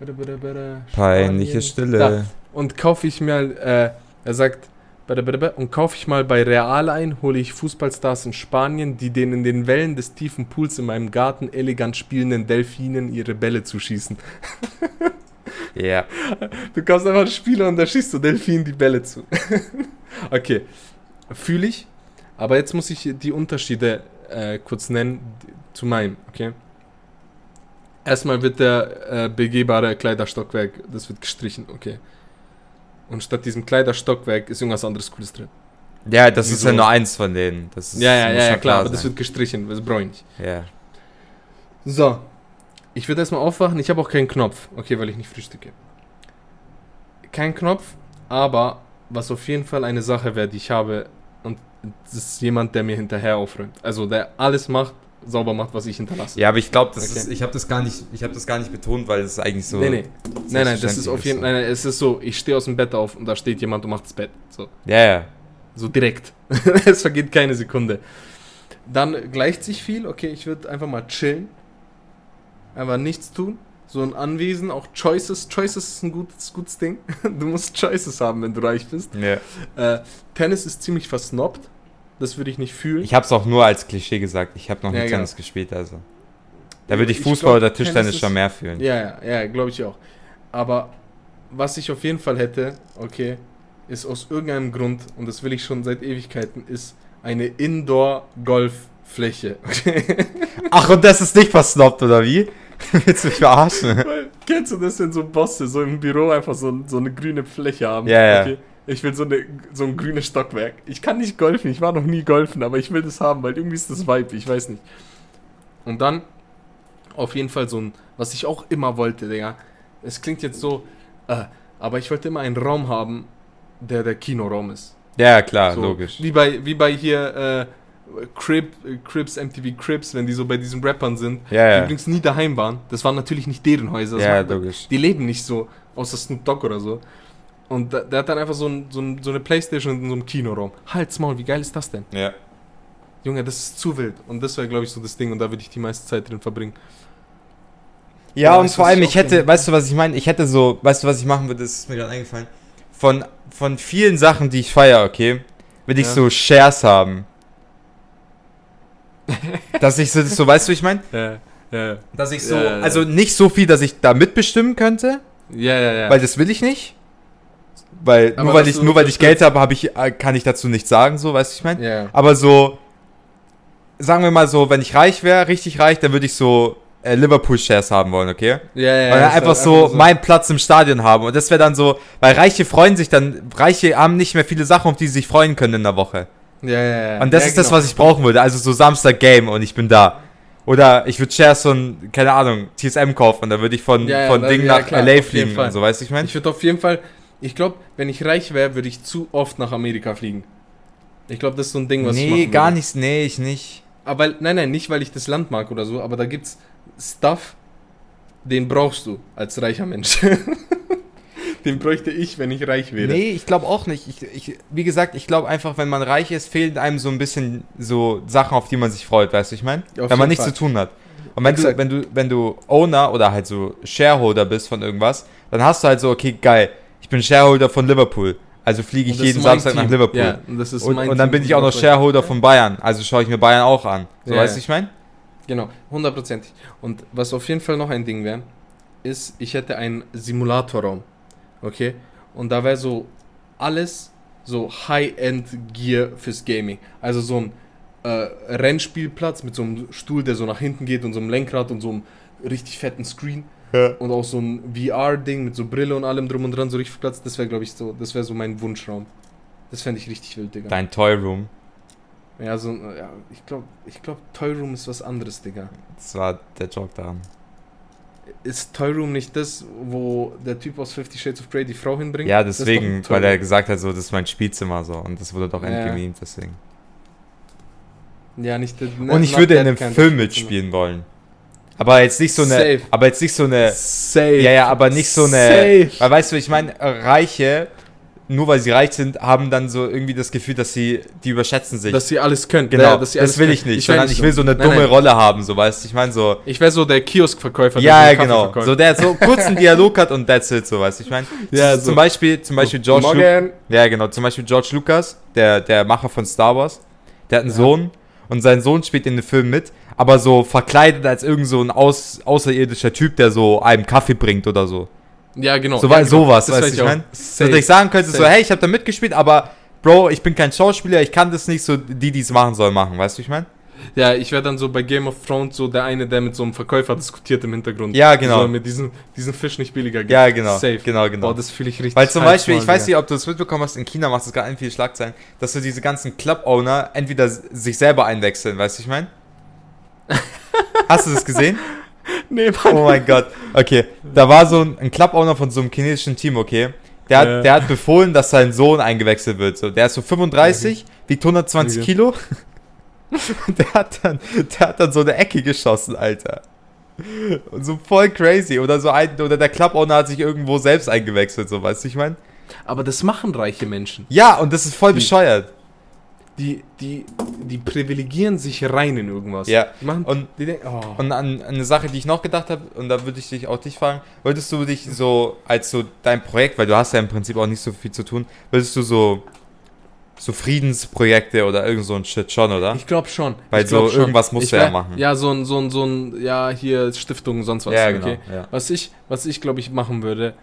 Warte, warte, warte. Peinliche. Stille. Da. Und kaufe ich mir, äh, er sagt. Und kaufe ich mal bei Real ein, hole ich Fußballstars in Spanien, die den in den Wellen des tiefen Pools in meinem Garten elegant spielenden Delfinen ihre Bälle zuschießen. (laughs) Ja. Du kaufst einfach einen Spieler und da schießt du Delfin die Bälle zu. (laughs) okay, fühle ich. Aber jetzt muss ich die Unterschiede äh, kurz nennen zu meinem, okay? Erstmal wird der äh, begehbare Kleiderstockwerk, das wird gestrichen, okay. Und statt diesem Kleiderstockwerk ist irgendwas anderes Cooles drin. Ja, das ist Wieso? ja nur eins von denen. Das ist, ja, ja, ja, ja, schon klar, aber das wird gestrichen, das brauche ich nicht. Ja. So, ich würde erstmal aufwachen. Ich habe auch keinen Knopf. Okay, weil ich nicht frühstücke. Kein Knopf, aber was auf jeden Fall eine Sache wäre, die ich habe, und das ist jemand, der mir hinterher aufräumt. Also der alles macht, sauber macht, was ich hinterlasse. Ja, aber ich glaube, das Okay. ist, ich habe das gar nicht, ich habe das gar nicht betont, weil es eigentlich so. nee, nee. Nein, nein, das ist auf jeden. Fall. Nein, nein, es ist so, ich stehe aus dem Bett auf und da steht jemand und macht das Bett. So, Ja, ja. so direkt. (laughs) es vergeht keine Sekunde. Dann gleicht sich viel. Okay, ich würde einfach mal chillen. Einfach nichts tun. So ein Anwesen, auch Choices. Choices ist ein gutes, gutes Ding. (laughs) Du musst Choices haben, wenn du reich bist. ja. Äh, Tennis ist ziemlich versnobbt. Das würde ich nicht fühlen. Ich habe es auch nur als Klischee gesagt. Ich habe noch nie Ja, genau. Tennis gespielt, also. Da würde ich Ich Fußball glaub, oder Tischtennis Tennis schon mehr fühlen. Ja, ja, ja, glaube ich auch. Aber was ich auf jeden Fall hätte, okay, ist aus irgendeinem Grund, und das will ich schon seit Ewigkeiten, ist eine Indoor-Golffläche. Okay? (laughs) Ach, und das ist nicht versnobbt, oder wie? (laughs) Willst du mich verarschen? Weil, Kennst du das, wenn so Bosse so im Büro einfach so, so eine grüne Fläche haben? Ja, ja. Okay? Ich will so, eine, so ein grünes Stockwerk. Ich kann nicht golfen, ich war noch nie golfen, aber ich will das haben, weil irgendwie ist das Vibe, ich weiß nicht. Und dann auf jeden Fall so ein, was ich auch immer wollte, Digga. Es klingt jetzt so, äh, aber ich wollte immer einen Raum haben, der der Kinoraum ist. Ja, klar, So, logisch. Wie bei, wie bei hier äh, Crib, Cribs, MTV Cribs, wenn die so bei diesen Rappern sind, Ja, die ja. übrigens nie daheim waren. Das waren natürlich nicht deren Häuser. Ja, logisch. die leben nicht so, außer Snoop Dogg oder so. Und da, der hat dann einfach so, ein, so, ein, so eine Playstation in so einem Kinoraum. Halt's Maul, wie geil ist das denn? Ja. Junge, das ist zu wild. Und das wäre, glaube ich, so das Ding. Und da würde ich die meiste Zeit drin verbringen. Ja, Ja, und vor allem, ich hätte, weißt du, was ich meine? Ich hätte so, weißt du, was ich machen würde, das ist mir gerade eingefallen. Von, von vielen Sachen, die ich feiere, okay, würde ich Ja. so Shares haben. (laughs) dass ich so, so, weißt du, wie ich meine? Ja, ja, Dass ich so, Ja, ja, ja. also nicht so viel, dass ich da mitbestimmen könnte, ja, ja. ja. weil das will ich nicht. Weil, Aber nur weil ich, nur weil ich Geld habe, habe ich, äh, kann ich dazu nichts sagen, so, weißt du, ich meine? ja. Aber so, sagen wir mal so, wenn ich reich wäre, richtig reich, dann würde ich so äh, Liverpool-Shares haben wollen, okay? Ja, ja, Weil ja, dann einfach so meinen Platz im Stadion haben. Und das wäre dann so, weil Reiche freuen sich dann, Reiche haben nicht mehr viele Sachen, auf die sie sich freuen können in der Woche. Ja, ja, ja. Und das ist das, genau. was ich brauchen würde. Also so Samstag Game und ich bin da. Oder ich würde Shares von, keine Ahnung, TSM kaufen und dann würde ich von, Ja, ja, von Ding ja, nach klar, LA fliegen und so, weißt du, ich meine? Ich würde auf jeden Fall, ich glaube, wenn ich reich wäre, würde ich zu oft nach Amerika fliegen. Ich glaube, das ist so ein Ding, was ich Nee, gar würde. nicht, nee, ich nicht. Aber nein, nein, nicht, weil ich das Land mag oder so, aber da gibt's Stuff, den brauchst du als reicher Mensch. (laughs) den bräuchte ich, wenn ich reich wäre. Nee, ich glaube auch nicht. Ich, ich, wie gesagt, ich glaube einfach, wenn man reich ist, fehlen einem so ein bisschen so Sachen, auf die man sich freut, weißt du, ich meine? Wenn man nichts Fall. zu tun hat. Und wenn du, wenn du, wenn du Owner oder halt so Shareholder bist von irgendwas, dann hast du halt so, okay, geil, bin Shareholder von Liverpool. Also fliege ich jeden Samstag nach Team. Liverpool. Ja, und und, und dann bin ich auch noch Shareholder von Bayern. Also schaue ich mir Bayern auch an. So, Ja, weißt du, ich meine? Genau, hundertprozentig. Und was auf jeden Fall noch ein Ding wäre, ist, ich hätte einen Simulatorraum. Okay? Und da wäre so alles so High-End-Gear fürs Gaming. Also so ein äh, Rennspielplatz mit so einem Stuhl, der so nach hinten geht und so einem Lenkrad und so einem richtig fetten Screen. Ja. Und auch so ein VR-Ding mit so Brille und allem drum und dran, so richtig Platz. Das wäre, glaube ich, so, das wäre so mein Wunschraum. Das fände ich richtig wild, Digga. Dein Toy Room. Ja, so, ein- ja, ich glaube, ich glaub, Toy Room ist was anderes, Digga. Das war der Joke daran. Ist Toy Room nicht das, wo der Typ aus Fifty Shades of Grey die Frau hinbringt? Ja, deswegen, weil er gesagt hat, so, das ist mein Spielzimmer so. Und das wurde doch Ja. entgemimt, deswegen. Ja, nicht der, Und ich würde in einem Film mitspielen wollen. Aber jetzt nicht so eine. Safe. Aber jetzt nicht so eine. Safe. Ja, ja, aber nicht so eine. Safe. Weil weißt du, ich meine, Reiche, nur weil sie reich sind, haben dann so irgendwie das Gefühl, dass sie, die überschätzen sich. Dass sie alles können. genau, Ja, das will können. ich nicht. wär sondern ich will so eine Nein, dumme nein. Rolle haben, so weißt du. Ich meine so. Ich wäre so der Kioskverkäufer, der Ja, so ja, genau. So der so kurz einen Dialog hat und that's it, so weißt du. Ich meine, (laughs) Ja, zum so. Beispiel, zum Beispiel So, George Lu Morgen. Ja, genau. Zum Beispiel George Lucas, der, der Macher von Star Wars, der hat einen. Sohn und sein Sohn spielt in dem Film mit, aber so verkleidet als irgend so ein aus, außerirdischer Typ, der so einem Kaffee bringt oder so. Ja, genau. So ja, genau. sowas, Das weißt weiß du, ich auch. mein? Safe. Dass ich sagen könnte, so, Safe. hey, ich habe da mitgespielt, aber Bro, ich bin kein Schauspieler, ich kann das nicht, so die, die es machen sollen, machen, weißt du, ich meine? Ja, ich wäre dann so bei Game of Thrones so der eine, der mit so einem Verkäufer diskutiert im Hintergrund. Ja, genau. So mit diesem, diesen Fisch nicht billiger gibt. Ja, genau. Safe. Genau, genau. Boah, das fühle ich richtig. Weil zum Beispiel, ich weiß nicht, ob du das mitbekommen hast, in China macht es gerade viele Schlagzeilen, dass so diese ganzen Club-Owner entweder sich selber einwechseln, weißt du, ich meine? (laughs) Hast du das gesehen? Nee, Mann. Oh mein Gott. Okay, da war so ein, ein Club-Owner von so einem chinesischen Team, okay? Der hat, Ja. der hat befohlen, dass sein Sohn eingewechselt wird. So, der ist so 35, wiegt 120 Okay. Kilo. (laughs) Der hat, dann, der hat dann so eine Ecke geschossen, Alter. Und so voll crazy. Oder so ein, oder der Club-Owner hat sich irgendwo selbst eingewechselt, so, weißt du, ich meine? Aber das machen reiche Menschen. Ja, und das ist voll Die- bescheuert. Die, die, die privilegieren sich rein in irgendwas. Ja. Die machen, Und, die denken, oh. und an, an eine Sache, die ich noch gedacht habe, und da würde ich dich auch dich fragen, würdest du dich so als so dein Projekt, weil du hast ja im Prinzip auch nicht so viel zu tun, würdest du so so Friedensprojekte oder irgend so ein Shit schon, oder? Ich glaube schon. Weil glaub so irgendwas musst Ich du ja machen. Ja, so ein, so ein, so ein, ja, hier Stiftung, sonst was. Ja, genau. okay? Ja. Was ich, was ich glaube ich machen würde,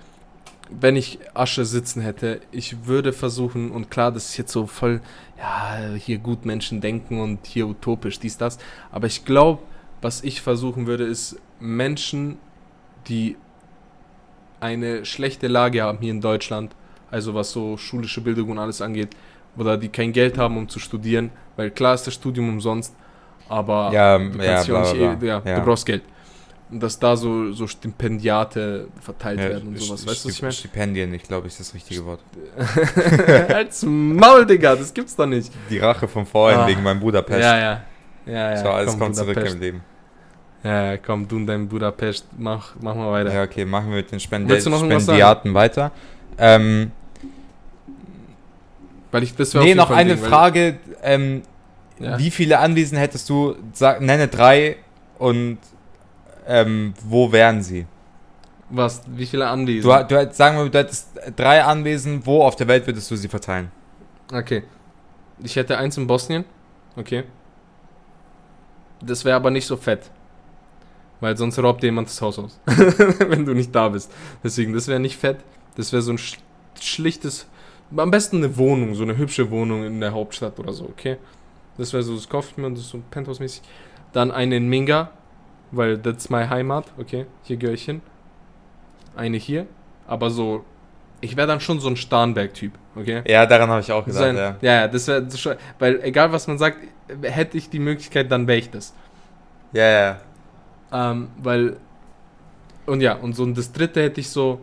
wenn ich Asche sitzen hätte, ich würde versuchen, und klar, das ist jetzt so voll, ja, hier gut Menschen denken und hier utopisch, dies, das, aber ich glaube, was ich versuchen würde, ist Menschen, die eine schlechte Lage haben hier in Deutschland, also was so schulische Bildung und alles angeht, oder die kein Geld haben, um zu studieren, weil klar ist das Studium umsonst, aber Ja, du ja, kannst ja, auch bla, nicht, bla, bla. ja, du brauchst Geld. Und dass da so, so Stipendiate verteilt werden und sowas. Weißt du, was ich meine? Stipendien, ich glaube, ist das richtige Wort. (laughs) Als Maul, Digga, das gibt's doch nicht. Die Rache von vorhin Ah. wegen meinem Budapest. Ja, ja. Ja, ja. so, alles komm, kommt zurück Budapest. im Leben. Ja, komm, du und dein Budapest, mach, mach mal weiter. Ja, okay, machen wir mit den irgendwas Spendiaten weiter. Ähm, Weil ich, das nee, noch eine Ding, Frage. Ähm, Ja. Wie viele Anwesen hättest du? Sag, nenne drei und ähm, wo wären sie? Was, wie viele Anwesen? Du, du sagen wir, du hättest drei Anwesen, wo auf der Welt würdest du sie verteilen? Okay. Ich hätte eins in Bosnien. Okay. Das wäre aber nicht so fett. Weil sonst raubt dir jemand das Haus aus. (laughs) Wenn du nicht da bist. Deswegen, das wäre nicht fett. Das wäre so ein sch schlichtes. Am besten eine Wohnung, so eine hübsche Wohnung in der Hauptstadt oder so, okay? Das wäre so, das kaufe ich mir das ist so Penthouse-mäßig. Dann eine in Minga, weil that's my Heimat. Okay, hier gehöre ich hin. Eine hier, aber so, ich wäre dann schon so ein Starnberg-Typ, okay? Ja, daran habe ich auch So gedacht, ein, ja. ja, ja, das wäre, schon- weil egal was man sagt, hätte ich die Möglichkeit, dann wäre ich das. Ja, ja. Ähm, weil, und ja, und so und das dritte hätte ich so,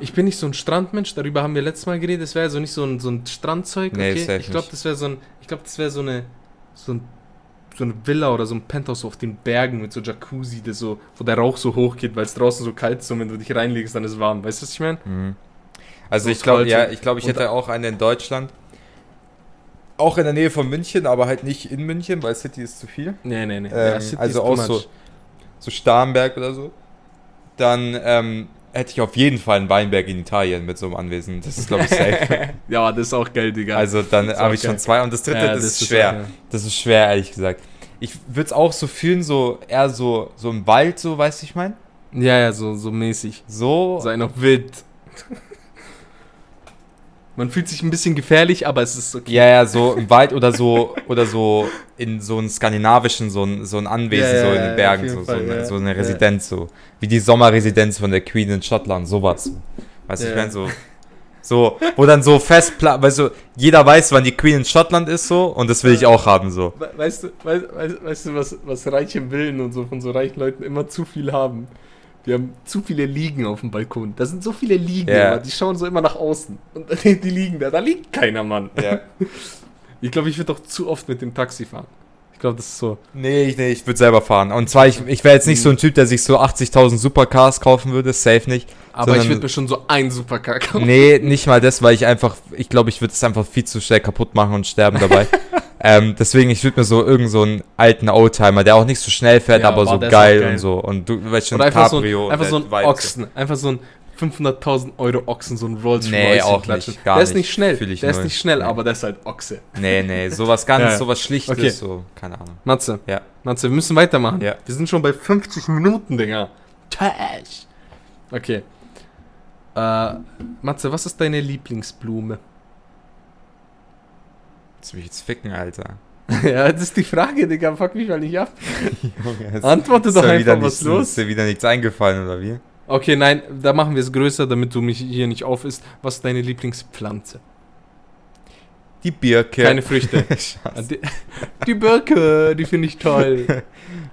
ich bin nicht so ein Strandmensch, darüber haben wir letztes Mal geredet, das wäre so nicht so ein, so ein Strandzeug, Nee, okay? ich glaube, das wäre so ein, ich glaube, das wäre so eine, so ein, so eine Villa oder so ein Penthouse auf den Bergen mit so Jacuzzi, das so, wo der Rauch so hoch geht, weil es draußen so kalt ist und wenn du dich reinlegst, dann ist es warm, weißt du, was ich meine? Mhm. Also So ich glaube, ja, ich glaube, ich hätte auch eine in Deutschland. Auch in der Nähe von München, aber halt nicht in München, weil City ist zu viel. Nee, nee, nee. Ähm, City also auch so, so Starnberg oder so. Dann ähm, hätte ich auf jeden Fall einen Weinberg in Italien mit so einem Anwesen. Das ist, glaube ich, safe. (laughs) ja, das ist auch geil, Digga. also dann Das ist habe ich schon geil. zwei. Und das dritte, Ja, das, ist auch, schwer. ja. Das ist schwer, ehrlich gesagt. Ich würde es auch so fühlen, so eher so, so im Wald, so, weißt du, ich meine? Ja, ja, so, so mäßig. So. Sei noch wild. Man fühlt sich ein bisschen gefährlich, aber es ist okay. Ja, ja, so im Wald oder so, oder so in so einem skandinavischen, so ein, so ein Anwesen, Ja, so in den Bergen, so, so, Fall, eine, ja. so eine. Residenz, so. Wie die Sommerresidenz von der Queen in Schottland, sowas. So. Weißt du, ich meine, so. So, wo dann so festpla, weißt du, jeder weiß, wann die Queen in Schottland ist, so, und das will ich auch haben, so. We- Weißt du, weißt, weißt, weißt du was, was reiche Willen und so von so reichen Leuten immer zu viel haben? Die haben zu viele Liegen auf dem Balkon. Da sind so viele Liegen, Ja. die schauen so immer nach außen. Und (laughs) die liegen da. Da liegt keiner, Mann. Ja. (laughs) Ich glaube, ich würde doch zu oft mit dem Taxi fahren. Ich glaube, das ist so. Nee, ich, nee, ich würde selber fahren. Und zwar, ich, ich wäre jetzt nicht so ein Typ, der sich so 80.000 Supercars kaufen würde, safe nicht. Aber ich würde mir schon so ein Supercar kaufen. Nee, nicht mal das, weil ich einfach, ich glaube, ich würde es einfach viel zu schnell kaputt machen und sterben dabei. (laughs) ähm, deswegen, ich würde mir so irgend so einen alten Oldtimer, der auch nicht so schnell fährt, Ja, aber boah, so ist geil, geil. und so. Und du weißt schon, einfach so ein, Cabrio. einfach so ein. Ochsen. Einfach so ein 500.000 Euro Ochsen, so ein Rolls Nee, Royce auch klatschen. nicht, gar Der ist nicht. schnell. Der ist null. nicht schnell, Nee. aber der ist halt Ochse. Nee, nee, sowas ganz, Ja, (laughs) ja. sowas Schlichtes, Okay. so, keine Ahnung. Matze. Ja. Matze, wir müssen weitermachen. Ja. Wir sind schon bei 50 Minuten, Digga. Trash. Okay. Äh, Matze, was ist deine Lieblingsblume? Lass mich jetzt ficken, Alter. (laughs) ja, das ist die Frage, Digga. Fuck mich mal nicht ab. (laughs) Junge, Antworte doch ja einfach, was nichts, los? Ist dir wieder nichts eingefallen, oder wie? Okay, nein, da machen wir es größer, damit du mich hier nicht auf isst. Was ist deine Lieblingspflanze? Die Birke. Keine Früchte. (laughs) Die, die Birke, die finde ich toll.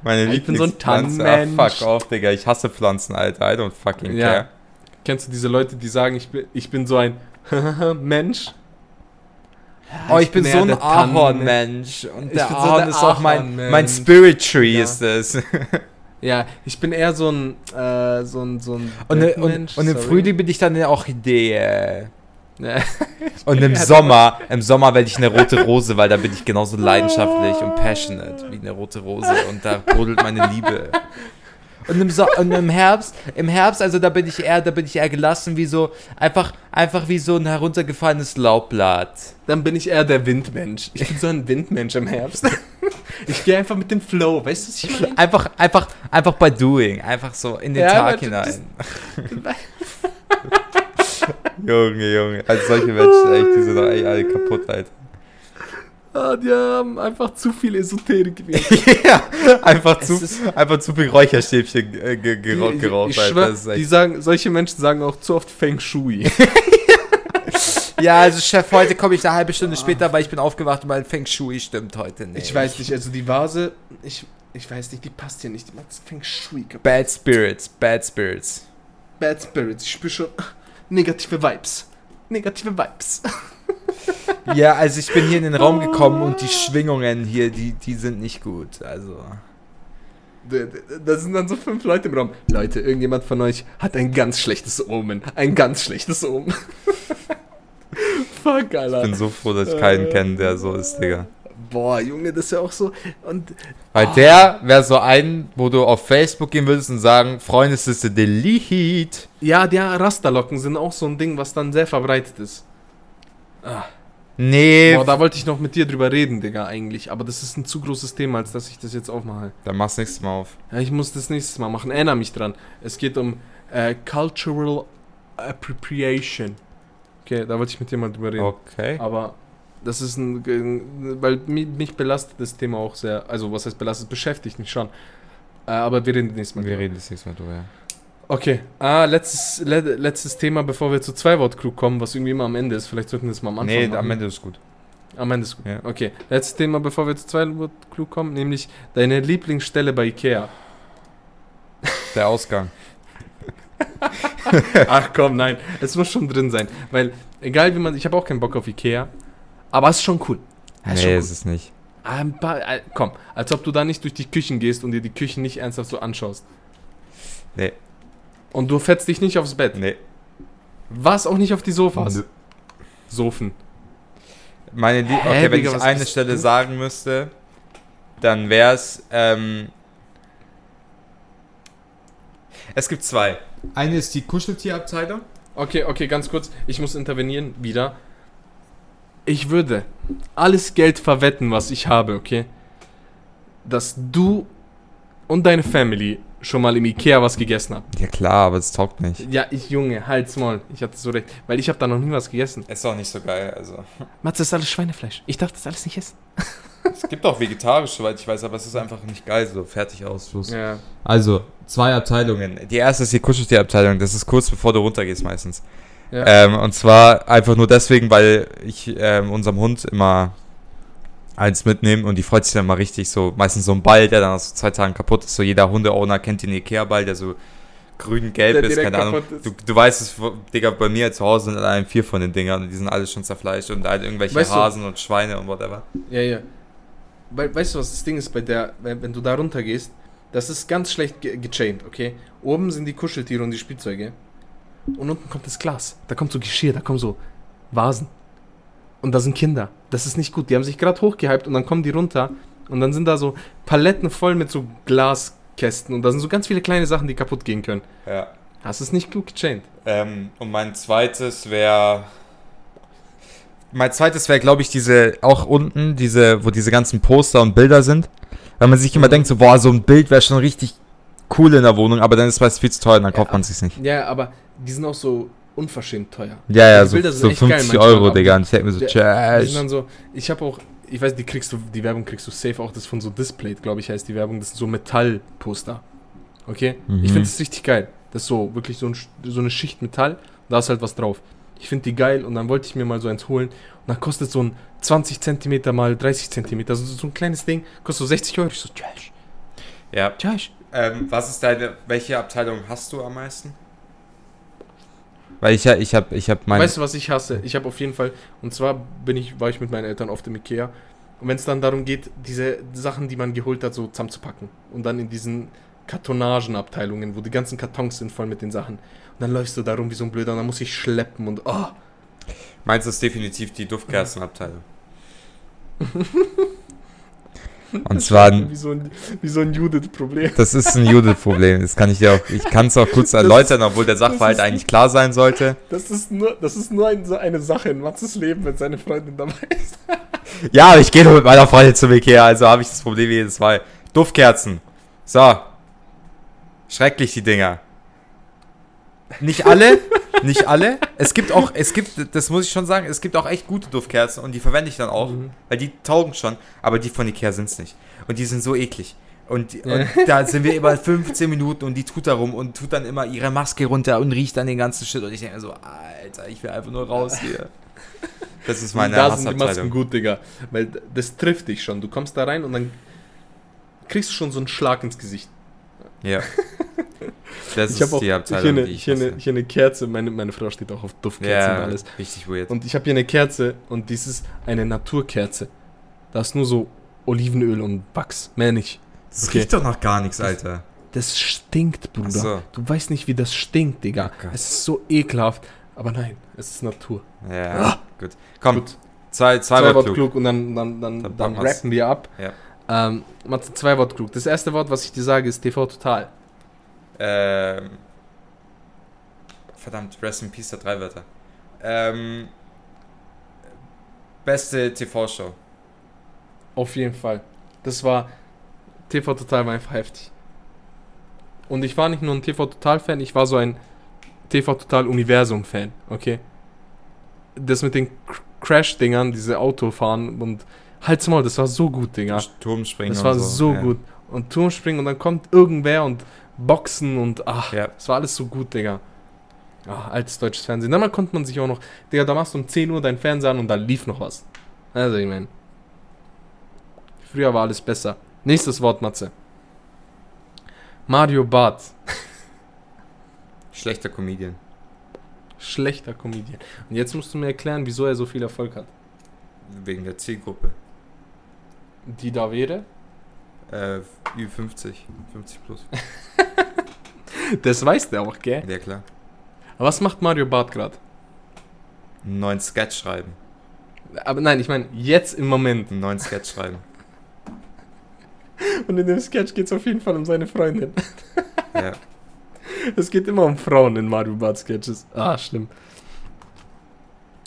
Meine Ich bin so ein Lieblingspflanze. Tannenmensch. Ah, fuck off, Digga. Ich hasse Pflanzen, Alter. I don't fucking Ja. care. Kennst du diese Leute, die sagen, ich bin, ich bin so ein Mensch? Oh, ich bin eher so ein Ahornmensch. Und Ich der bin so Ahorn der ist auch mein, mein Spirit Tree Ja. ist es. (laughs) Ja, ich bin eher so ein, äh, so ein, so ein Und, ne- Mensch, und, und im. Frühling bin ich dann eine Orchidee. Ja. (laughs) Und im (laughs) Sommer, im Sommer werde ich eine rote Rose, weil da bin ich genauso leidenschaftlich und passionate wie eine rote Rose und da brodelt meine Liebe. Und im, so und im Herbst, im Herbst, also da bin ich eher, da bin ich eher gelassen wie so, einfach, einfach wie so ein heruntergefallenes Laubblatt. Dann bin ich eher der Windmensch. Ich bin so ein Windmensch im Herbst. Ich gehe einfach mit dem Flow, weißt du, was ich meine? Einfach, einfach, einfach bei Doing, einfach so in den Ja, Tag hinein. (laughs) Junge, Junge, also solche Menschen, echt, die sind doch echt alle kaputt, Alter. Ah, die haben einfach zu viel Esoterik. (laughs) ja, einfach zu, einfach zu viel Räucherstäbchen äh, ge geraucht, Die- geraucht ich Alter. schwör, die sagen, solche Menschen sagen auch zu oft Feng Shui. (laughs) Ja, also Chef, heute komme ich eine halbe Stunde später, weil ich bin aufgewacht und mein Feng Shui stimmt heute nicht. Ich weiß nicht, also die Vase, ich, ich weiß nicht, die passt hier nicht. Die macht Feng Shui kaputt. Bad Spirits, Bad Spirits. Bad Spirits, ich spüre schon (laughs) negative Vibes. Negative Vibes. Ja, also ich bin hier in den Raum gekommen und die Schwingungen hier, die, die sind nicht gut. Also. Da- sind dann so fünf Leute im Raum. Leute, irgendjemand von euch hat ein ganz schlechtes Omen. Ein ganz schlechtes Omen. (laughs) Fuck, Alter. Ich bin so froh, dass ich keinen kenne, der so ist, Digga. Boah, Junge, das ist ja auch so. Und Weil der wäre so ein, wo du auf Facebook gehen würdest und sagen, Freundesliste delete. ja, die Rasterlocken sind auch so ein Ding, was dann sehr verbreitet ist. Ah. Nee, Boah, da wollte ich noch mit dir drüber reden, Digga, eigentlich. Aber das ist ein zu großes Thema, als dass ich das jetzt aufmache. dann mach's nächstes Mal auf. Ja, ich muss das nächstes Mal machen. Erinnere mich dran. Es geht um äh, Cultural Appropriation. Okay, da wollte ich mit dir mal drüber reden. Okay. Aber Das ist ein, weil mi- mich belastet das Thema auch sehr, also was heißt belastet, beschäftigt mich schon. Äh, aber wir reden nächstes Mal. Wir drüber. reden das nächste Mal drüber, ja. Okay, ah, letztes, le letztes Thema, bevor wir zu zwei Wort klug kommen, was irgendwie immer am Ende ist. Vielleicht sollten wir das mal am Anfang Nee, machen. am Ende ist gut. Am Ende ist gut. Ja. Okay, letztes Thema, bevor wir zu zwei Wort klug kommen, nämlich deine Lieblingsstelle bei Ikea. Der Ausgang. (laughs) Ach komm, nein, es muss schon drin sein, weil egal wie man, ich habe auch keinen Bock auf Ikea, aber es ist schon cool. Ist nee, schon ist es nicht. Paar, äh, komm, als ob du da nicht durch die Küchen gehst und dir die Küchen nicht ernsthaft so anschaust. Nee. Und du fetzt dich nicht aufs Bett. Nee. Was auch nicht auf die Sofas. Nö. Sofen. Meine Lie Hä, okay, wenn Digga, ich eine Stelle du? sagen müsste, dann wäre es. Ähm, es gibt zwei. Eine ist die Kuscheltierabteilung. Okay, okay, ganz kurz. Ich muss intervenieren wieder. Ich würde alles Geld verwetten, was ich habe, okay? Dass du und deine Family schon mal im Ikea was gegessen habt. Ja klar, aber es taugt nicht. Ja, ich Junge, halt's Maul. Ich hatte so recht. Weil ich habe da noch nie was gegessen. Ist auch nicht so geil. Also. Matze, das ist alles Schweinefleisch. Ich darf das alles nicht essen. (laughs) Es gibt auch vegetarisch, soweit ich weiß, aber es ist einfach nicht geil. So fertig aus. Ja. Also, zwei Abteilungen. Die erste ist die Kuscheltierabteilung. Das ist kurz bevor du runtergehst meistens. Ja. Ähm, und zwar einfach nur deswegen, weil ich ähm, unserem Hund immer eins mitnehme und die freut sich dann mal richtig so. Meistens so ein Ball, der dann nach so zwei Tagen kaputt ist. So jeder Hundeowner kennt den Ikea-Ball, der so grün-gelb ist, keine Ahnung. ist. Du, du weißt es, Digga, bei mir zu Hause sind allein vier von den Dingern und die sind alle schon zerfleischt und halt irgendwelche Weißt du- Hasen und Schweine und whatever. Ja, ja. We weißt du, was das Ding ist bei der, wenn, wenn du da runter gehst? Das ist ganz schlecht ge gechained, okay? Oben sind die Kuscheltiere und die Spielzeuge. Und unten kommt das Glas. Da kommt so Geschirr, da kommen so Vasen. Und da sind Kinder. Das ist nicht gut. Die haben sich gerade hochgehypt und dann kommen die runter. Und dann sind da so Paletten voll mit so Glaskästen. Und da sind so ganz viele kleine Sachen, die kaputt gehen können. Ja. Das ist nicht gut gechained. Ähm, und mein zweites wäre. Mein zweites wäre, glaube ich, diese, auch unten, diese, wo diese ganzen Poster und Bilder sind. Weil man sich immer Mhm. denkt, so, boah, so ein Bild wäre schon richtig cool in der Wohnung, aber dann ist es viel zu teuer und dann kauft Ja. man es sich nicht. Ja, aber die sind auch so unverschämt teuer. Ja, ja, Die so, Bilder sind so echt geil 50 manchmal, Euro, Digga. Und ich denke mir so, dann so, ich habe auch, ich weiß, die kriegst du, die Werbung kriegst du safe auch, das von so Display, glaube ich, heißt die Werbung, das sind so Metallposter. Okay? Mhm. Ich finde das richtig geil. Das ist so, wirklich so, ein, so eine Schicht Metall, und da ist halt was drauf. Ich finde die geil und dann wollte ich mir mal so eins holen und dann kostet so ein 20 Zentimeter mal 30 Zentimeter, also so ein kleines Ding, kostet so 60 Euro. Ich so, Trash, Ja. Trash. Ähm, was ist deine, welche Abteilung hast du am meisten? Weil ich ja, ich habe, ich habe mein. Weißt du, was ich hasse? Ich habe auf jeden Fall, und zwar bin ich, war ich mit meinen Eltern oft im Ikea. Und wenn es dann darum geht, diese Sachen, die man geholt hat, so zusammenzupacken. Und dann in diesen Kartonagenabteilungen, wo die ganzen Kartons sind voll mit den Sachen. Und dann läufst du da rum wie so ein Blöder und dann muss ich schleppen und oh. Meins ist definitiv die Duftkerzenabteilung. (laughs) Und zwar, Wie so ein, wie so ein Judith-Problem. das ist ein Judith-Problem. Das kann ich dir auch, ich kann es auch kurz (laughs) erläutern, obwohl der Sachverhalt ist- eigentlich klar sein sollte. Das ist nur, das ist nur ein, so eine Sache in Matzes Leben, wenn seine Freundin dabei ist. (laughs) Ja, aber ich gehe nur mit meiner Freundin zum Ikea, also habe ich das Problem jedes Mal. Duftkerzen. So. Schrecklich, die Dinger. Nicht alle, nicht alle. Es gibt auch, es gibt, das muss ich schon sagen, es gibt auch echt gute Duftkerzen und die verwende ich dann auch, Mhm. weil die taugen schon, aber die von Ikea sind es nicht. Und die sind so eklig. Und, Ja. und da sind wir immer 15 Minuten und die tut da rum und tut dann immer ihre Maske runter und riecht dann den ganzen Shit. Und ich denke so, Alter, ich will einfach nur raus hier. Das ist meine da sind die Masken gut, Digga. Weil das trifft dich schon. Du kommst da rein und dann kriegst du schon so einen Schlag ins Gesicht. Ja. (laughs) Das Ich habe ist auch die hier Abteilung, eine, die ich hier, eine, hier eine Kerze. Meine, meine Frau steht auch auf Duftkerzen und Ja, alles. richtig weird. Und ich habe hier eine Kerze und dies ist eine Naturkerze. Da ist nur so Olivenöl und Wachs. Mehr nicht. Das okay. riecht doch noch gar nichts, Alter. Das stinkt, Bruder. So. Du weißt nicht, wie das stinkt, Digga. Oh es ist so ekelhaft. Aber nein, es ist Natur. Ja, Ah. gut. Komm, Gut. zwei, zwei, Zwei klug. klug und dann, dann, dann, Dann dann, rappen wir ab. Ja. Ähm, Matze, zwei Wort klug. Das erste Wort, was ich dir sage, ist TV Total. Ähm, verdammt, Rest in Peace, der drei Wörter. Ähm, beste TV-Show. Auf jeden Fall. Das war. TV Total war einfach heftig. Und ich war nicht nur ein TV Total-Fan, ich war so ein TV Total Universum-Fan, okay? Das mit den Crash-Dingern, diese Autofahren und halt's mal, das war so gut, Digga. Turmspringen Das war und so, ja. gut. Und Turmspringen und dann kommt irgendwer und Boxen und ach, Ja. das war alles so gut, Digga. Ach, altes deutsches Fernsehen. Dann konnte man sich auch noch, Digga, da machst du um 10 Uhr deinen Fernseher an und da lief noch was. Also, ich meine. Früher war alles besser. Nächstes Wort, Matze. Mario Barth. Schlechter Comedian. Schlechter Comedian. Und jetzt musst du mir erklären, wieso er so viel Erfolg hat. Wegen der Zielgruppe. Die da wäre? Äh, Ü50. 50 plus. (laughs) Das weiß der auch, gell? Ja, klar. Aber was macht Mario Barth gerade? Einen neuen Sketch schreiben. Aber nein, ich meine, jetzt im Moment. Einen neuen Sketch schreiben. Und in dem Sketch geht es auf jeden Fall um seine Freundin. Ja. (laughs) Es geht immer um Frauen in Mario Bart Sketches. Ah, schlimm.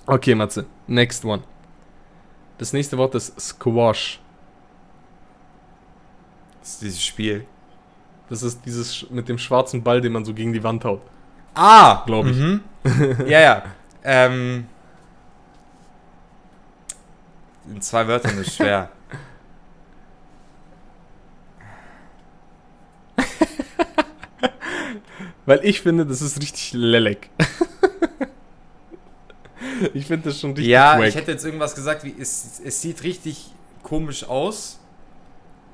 Okay, Matze. Next one. Das nächste Wort ist Squash. Ist dieses Spiel. Das ist dieses mit dem schwarzen Ball, den man so gegen die Wand haut. Ah! Glaub ich. Mhm. (laughs) ja, ja. Ähm. In zwei Wörtern ist schwer. (laughs) Weil ich finde, das ist richtig lelek. (laughs) ich finde das schon richtig ja, wack. ich hätte jetzt irgendwas gesagt, wie es, es sieht richtig komisch aus,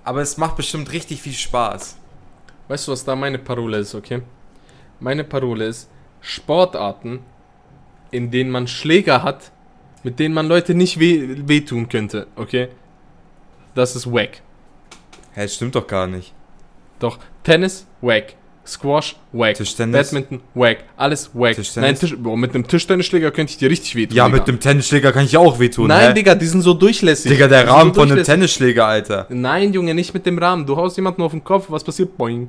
aber es macht bestimmt richtig viel Spaß. Weißt du, was da meine Parole ist, okay? Meine Parole ist Sportarten, in denen man Schläger hat, mit denen man Leute nicht weh, wehtun könnte, okay? Das ist wack. Hä, das stimmt doch gar nicht. Doch, Tennis, wack. Squash, wack. Tischtennis? Badminton, wack. Alles wack. Tischtennis? Nein, Tisch, boah, mit einem Tischtennisschläger könnte ich dir richtig wehtun. Ja, Digga. mit dem Tennisschläger kann ich auch wehtun. Nein, hä? Digga, die sind so durchlässig. Digga, der Rahmen so von einem. Tennisschläger, Alter. Nein, Junge, nicht mit dem Rahmen. Du haust jemanden auf den Kopf, was passiert? Boing.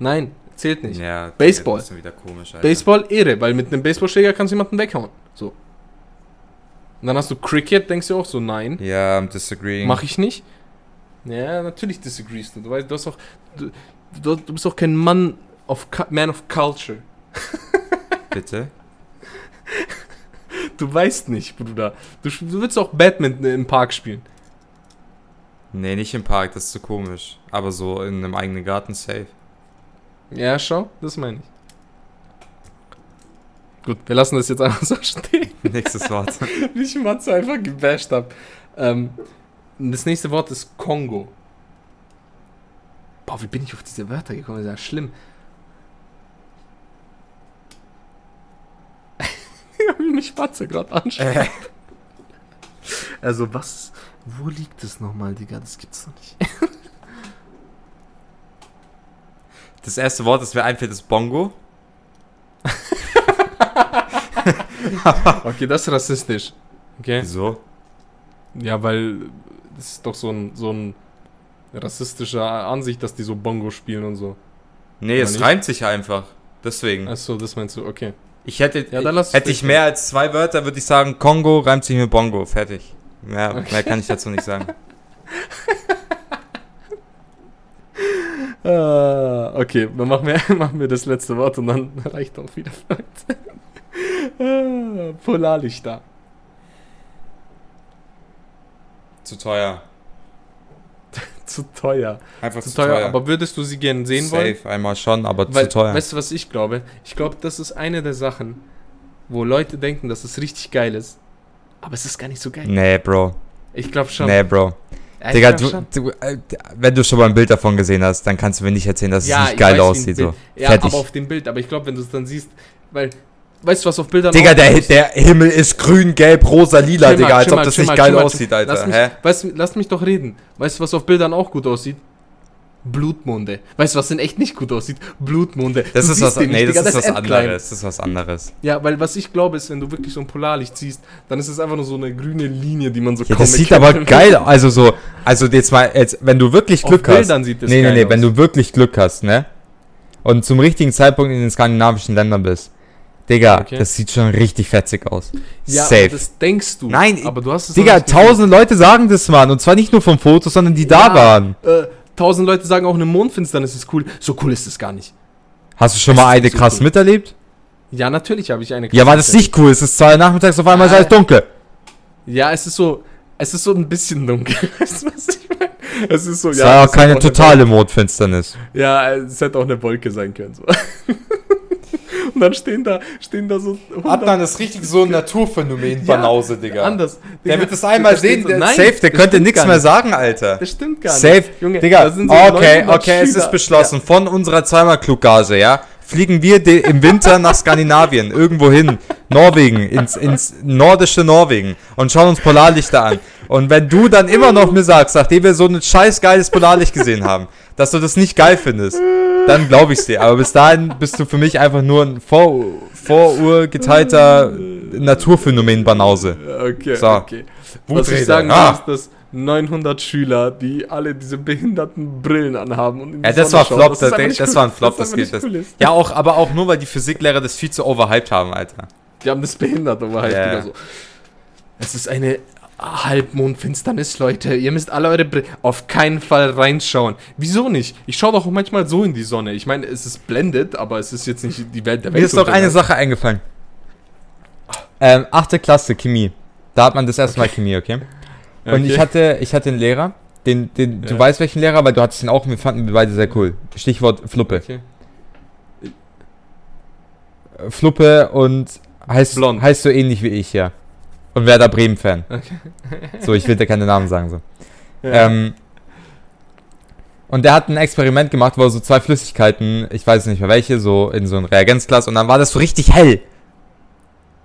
Nein, zählt nicht. Ja, Baseball. Das ist wieder komisch, Alter. Baseball, Ehre, weil mit einem Baseballschläger kannst du jemanden weghauen. So. Und dann hast du Cricket, denkst du auch so, nein, Ja, I'm disagreeing. mach ich nicht. Ja, natürlich disagreest du. Du weißt, du hast auch, du, du bist auch kein Mann of, Man of Culture. (laughs) Bitte? Du weißt nicht, Bruder. Du, du willst auch Badminton im Park spielen. Nee, nicht im Park, das ist zu komisch. Aber so in einem eigenen Garten safe. Ja, schau, das meine ich. Gut, wir lassen das jetzt einfach so (laughs) stehen. Nächstes Wort. wie (laughs) ich Matze einfach gebasht habe. Ähm, das nächste Wort ist Kongo. Boah, wie bin ich auf diese Wörter gekommen? Das ist ja schlimm. Wie mich Matze gerade anschaut. äh, Also was, wo liegt es nochmal, Digga? Das gibt's doch nicht. das erste Wort, das mir einfällt, ist Bongo. (laughs) Okay, das ist rassistisch. Okay? Wieso? Ja, weil das ist doch so ein, so ein rassistischer Ansicht, dass die so Bongo spielen und so. Nee, Oder es nicht? reimt sich einfach. Deswegen. Achso, das meinst du, okay. Ich hätte, Ja, hätte ich mehr als zwei Wörter, würde ich sagen, Kongo reimt sich mit Bongo. Fertig. Mehr, Okay. mehr kann ich dazu nicht sagen. (laughs) Ah, okay, dann machen wir, (laughs) machen wir das letzte Wort und dann (laughs) reicht auch wieder. Ah, Polarlichter. zu teuer. (laughs) Zu teuer. Einfach Zu teuer. Aber würdest du sie gerne sehen wollen? Safe, einmal schon, aber Weil, zu teuer. Weißt du, was ich glaube? Ich glaube, das ist eine der Sachen, wo Leute denken, dass es richtig geil ist. Aber es ist gar nicht so geil. nee, Bro. Ich glaube schon. Nee, Bro. Ich Digga, du, du, äh, wenn du schon mal ein Bild davon gesehen hast, dann kannst du mir nicht erzählen, dass Ja, es ich nicht geil weiß, aussieht. So. Ja, Fertig. aber auf dem Bild. Aber ich glaube, wenn du es dann siehst, weil, weißt du, was auf Bildern Digga, der, der Himmel ist grün, gelb, rosa, lila, mal, Digga, als ob mal, das chill nicht mal, geil mal, aussieht, Alter. Lass mich, Hä? weißt, lass mich doch reden. Weißt du, was auf Bildern auch gut aussieht? Blutmonde. Weißt du, was denn echt nicht gut aussieht? Blutmonde. Das Du ist was, nee, nicht, das Digga, ist was endklein. anderes. Das ist was anderes. Ja, weil was ich glaube ist, wenn du wirklich so ein Polarlicht siehst, dann ist es einfach nur so eine grüne Linie, die man so Ja, das sieht aber geil, (laughs) also so, also jetzt mal, jetzt, wenn du wirklich Auf Glück hast. Bildern sieht das nee, nee, nee, aus. wenn du wirklich Glück hast, ne? Und zum richtigen Zeitpunkt in den skandinavischen Ländern bist. Digga, Okay. das sieht schon richtig fetzig aus. ja, Safe. das denkst du. Nein, aber du hast es Digga, tausende Leute sagen das, Mann. Und zwar nicht nur vom Foto, sondern die da Ja, waren. Äh, tausend Leute sagen auch eine Mondfinsternis ist cool. So cool ist es gar nicht. Hast du schon Das mal eine so krass cool. miterlebt? Ja, natürlich habe ich eine. Ja, war das nicht cool? Es ist zwei nachmittags, auf einmal ist Ah. alles dunkel. Ja, es ist so, es ist so ein bisschen dunkel. (laughs) Weißt du, was ich meine? Es ist so, Es ja. war es auch hätte keine eine totale Mondfinsternis. Ja, es hätte auch eine Wolke sein können. So. (laughs) Und dann stehen da, stehen da so. 100 ist richtig so ein Naturphänomen, Ja, Banause, Digga. Anders. Der Digga, wird das einmal sehen, so- der, Nein, safe, der das könnte stimmt nichts gar mehr nicht. sagen, Alter. Das stimmt gar Safe. nicht. Junge, Digga, da sind so okay, 900 okay, es ist Schüler. beschlossen. Von unserer zweimal Kluggase, ja, fliegen wir im Winter nach Skandinavien, irgendwo hin, Norwegen, ins, ins nordische Norwegen und schauen uns Polarlichter an. Und wenn du dann immer noch mir sagst, nachdem wir so ein scheiß geiles Polarlicht gesehen haben, dass du das nicht geil findest, dann glaube ich's dir. Aber bis dahin bist du für mich einfach nur ein vor, vorurgeteilter Naturphänomen-Banause. Okay, So. okay. Was ich Wutrede. sagen Ah. ist, dass 900 Schüler, die alle diese behinderten Brillen anhaben und in die Ja, das Sonne war schauen, Flop, das, das, das cool- war ein Flop, das einfach geht. Das. cool. Ja, auch, aber auch nur, weil die Physiklehrer das viel zu overhyped haben, Alter. Die haben das behindert, aber halt Ja. wieder so. Es ist eine Halbmondfinsternis, Leute. Ihr müsst alle eure Brillen auf keinen Fall reinschauen. Wieso nicht? Ich schaue doch manchmal so in die Sonne. Ich meine, es ist blendet, aber es ist jetzt nicht die Welt der Welt. Mir ist doch eine Sache eingefallen. Ähm, achte Klasse Chemie. Da hat man das erste Mal Chemie, okay? Und ich hatte, ich hatte einen Lehrer, den, den, du Ja. weißt welchen Lehrer, weil du hattest ihn auch und wir fanden wir beide sehr cool. Stichwort Fluppe. Okay. Fluppe und heißt, Blond. heißt so ähnlich wie ich, ja. Und Werder Bremen-Fan. Okay. So, ich will dir keine Namen sagen, so. Ja. Ähm, und der hat ein Experiment gemacht, wo er so zwei Flüssigkeiten, ich weiß nicht mehr welche, so in so ein Reagenzglas und dann war das so richtig hell.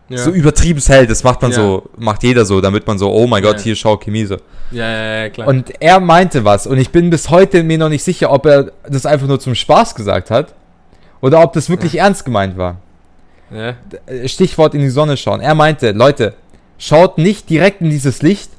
ja. So übertrieben hell, das macht man Ja. so, macht jeder so, damit man so, oh mein Gott, hier schau Chemie so. ja, ja, ja, klar. Und er meinte was und ich bin bis heute mir noch nicht sicher, ob er das einfach nur zum Spaß gesagt hat oder ob das wirklich ernst gemeint war. Äh, Stichwort in die Sonne schauen. Er meinte, Leute, schaut nicht direkt in dieses Licht,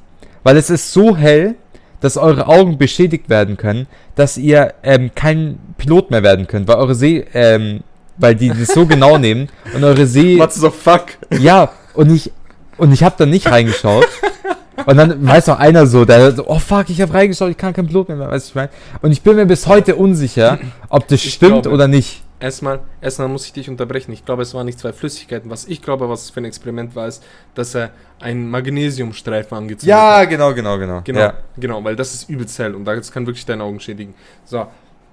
weil es ist so hell, dass eure Augen beschädigt werden können, dass ihr ähm, kein Pilot mehr werden könnt, weil eure See, ähm, weil die das so genau (laughs) nehmen und eure See, What the fuck? ja, und ich, und ich habe da nicht reingeschaut. Und dann weiß noch einer so, der so, oh fuck, ich habe reingeschaut, ich kann kein Pilot mehr, weißt du, was ich meine? Und ich bin mir bis heute unsicher, ob das Ich stimmt glaube. oder nicht. Erstmal, erstmal muss ich dich unterbrechen. Ich glaube, es waren nicht zwei Flüssigkeiten. Was ich glaube, was für ein Experiment war, ist, dass er einen Magnesiumstreifen angezündet hat. genau, genau, genau. Genau, Ja. genau, weil das ist übelst hell und das kann wirklich deine Augen schädigen. So,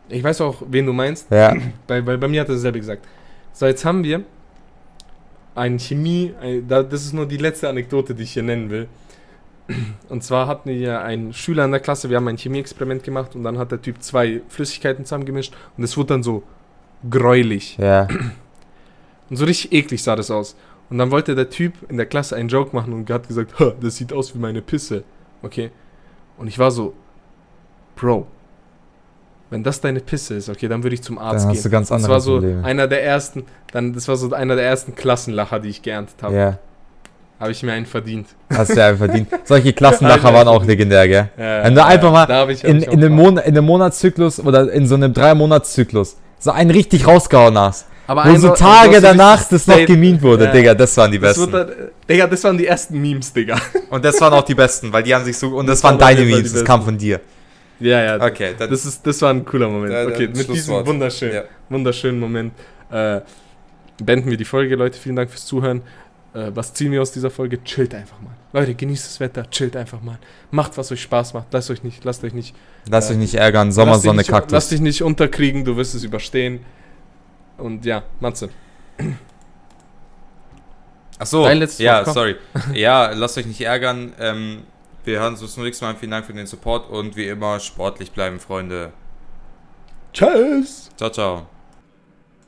ich weiß auch, wen du meinst, ja. weil, weil bei mir hat er dasselbe gesagt. So, jetzt haben wir ein Chemie, ein, da, das ist nur die letzte Anekdote, die ich hier nennen will. Und zwar hatten wir einen Schüler in der Klasse, wir haben ein Chemieexperiment gemacht und dann hat der Typ zwei Flüssigkeiten zusammengemischt und es wurde dann so gräulich. Ja. Und so richtig eklig sah das aus. Und dann wollte der Typ in der Klasse einen Joke machen und hat gesagt, "Ha, das sieht aus wie meine Pisse. Okay. Und ich war so, Bro, wenn das deine Pisse ist, okay, dann würde ich zum Arzt Dann gehen. hast du ganz das war so Probleme. einer der ersten, dann, das war so einer der ersten Klassenlacher, die ich geerntet habe. Ja. Habe ich mir einen verdient. Hast du ja verdient. Solche Klassenlacher waren auch legendär, gell? Äh, Wenn du einfach mal ich, In, in, einem Spaß. Mon in einem Monatszyklus oder in so einem Drei-Monats-Zyklus so einen richtig rausgehauen hast. Aber Wo so Tage so danach das noch gemimt wurde, Ja. Digga, das waren die das besten. dann, äh, Digga, das waren die ersten Memes, Digga. (laughs) Und das waren auch die besten, weil die haben sich so. Und das Das waren deine Memes, das kam von dir. Ja, ja. Okay, dann. Das, ist, das war ein cooler Moment. Ja, okay, mit diesem wunderschönen, Ja. wunderschönen Moment äh, beenden wir die Folge, Leute. Vielen Dank fürs Zuhören. Äh, was ziehen wir aus dieser Folge? Chillt einfach mal. Leute, genießt das Wetter, chillt einfach mal. Macht, was euch Spaß macht. Lasst euch nicht, lasst euch nicht, Lasst äh, euch nicht ärgern, Sommersonne, nicht, lasst Kaktus. dich nicht unterkriegen, du wirst es überstehen. Und ja, Matze. Ach so, Dein letztes ja, Wort, sorry. (laughs) Ja, lasst euch nicht ärgern. Ähm, wir hören uns zum nächsten Mal. Vielen Dank für den Support und wie immer sportlich bleiben, Freunde. Tschüss! Ciao, ciao.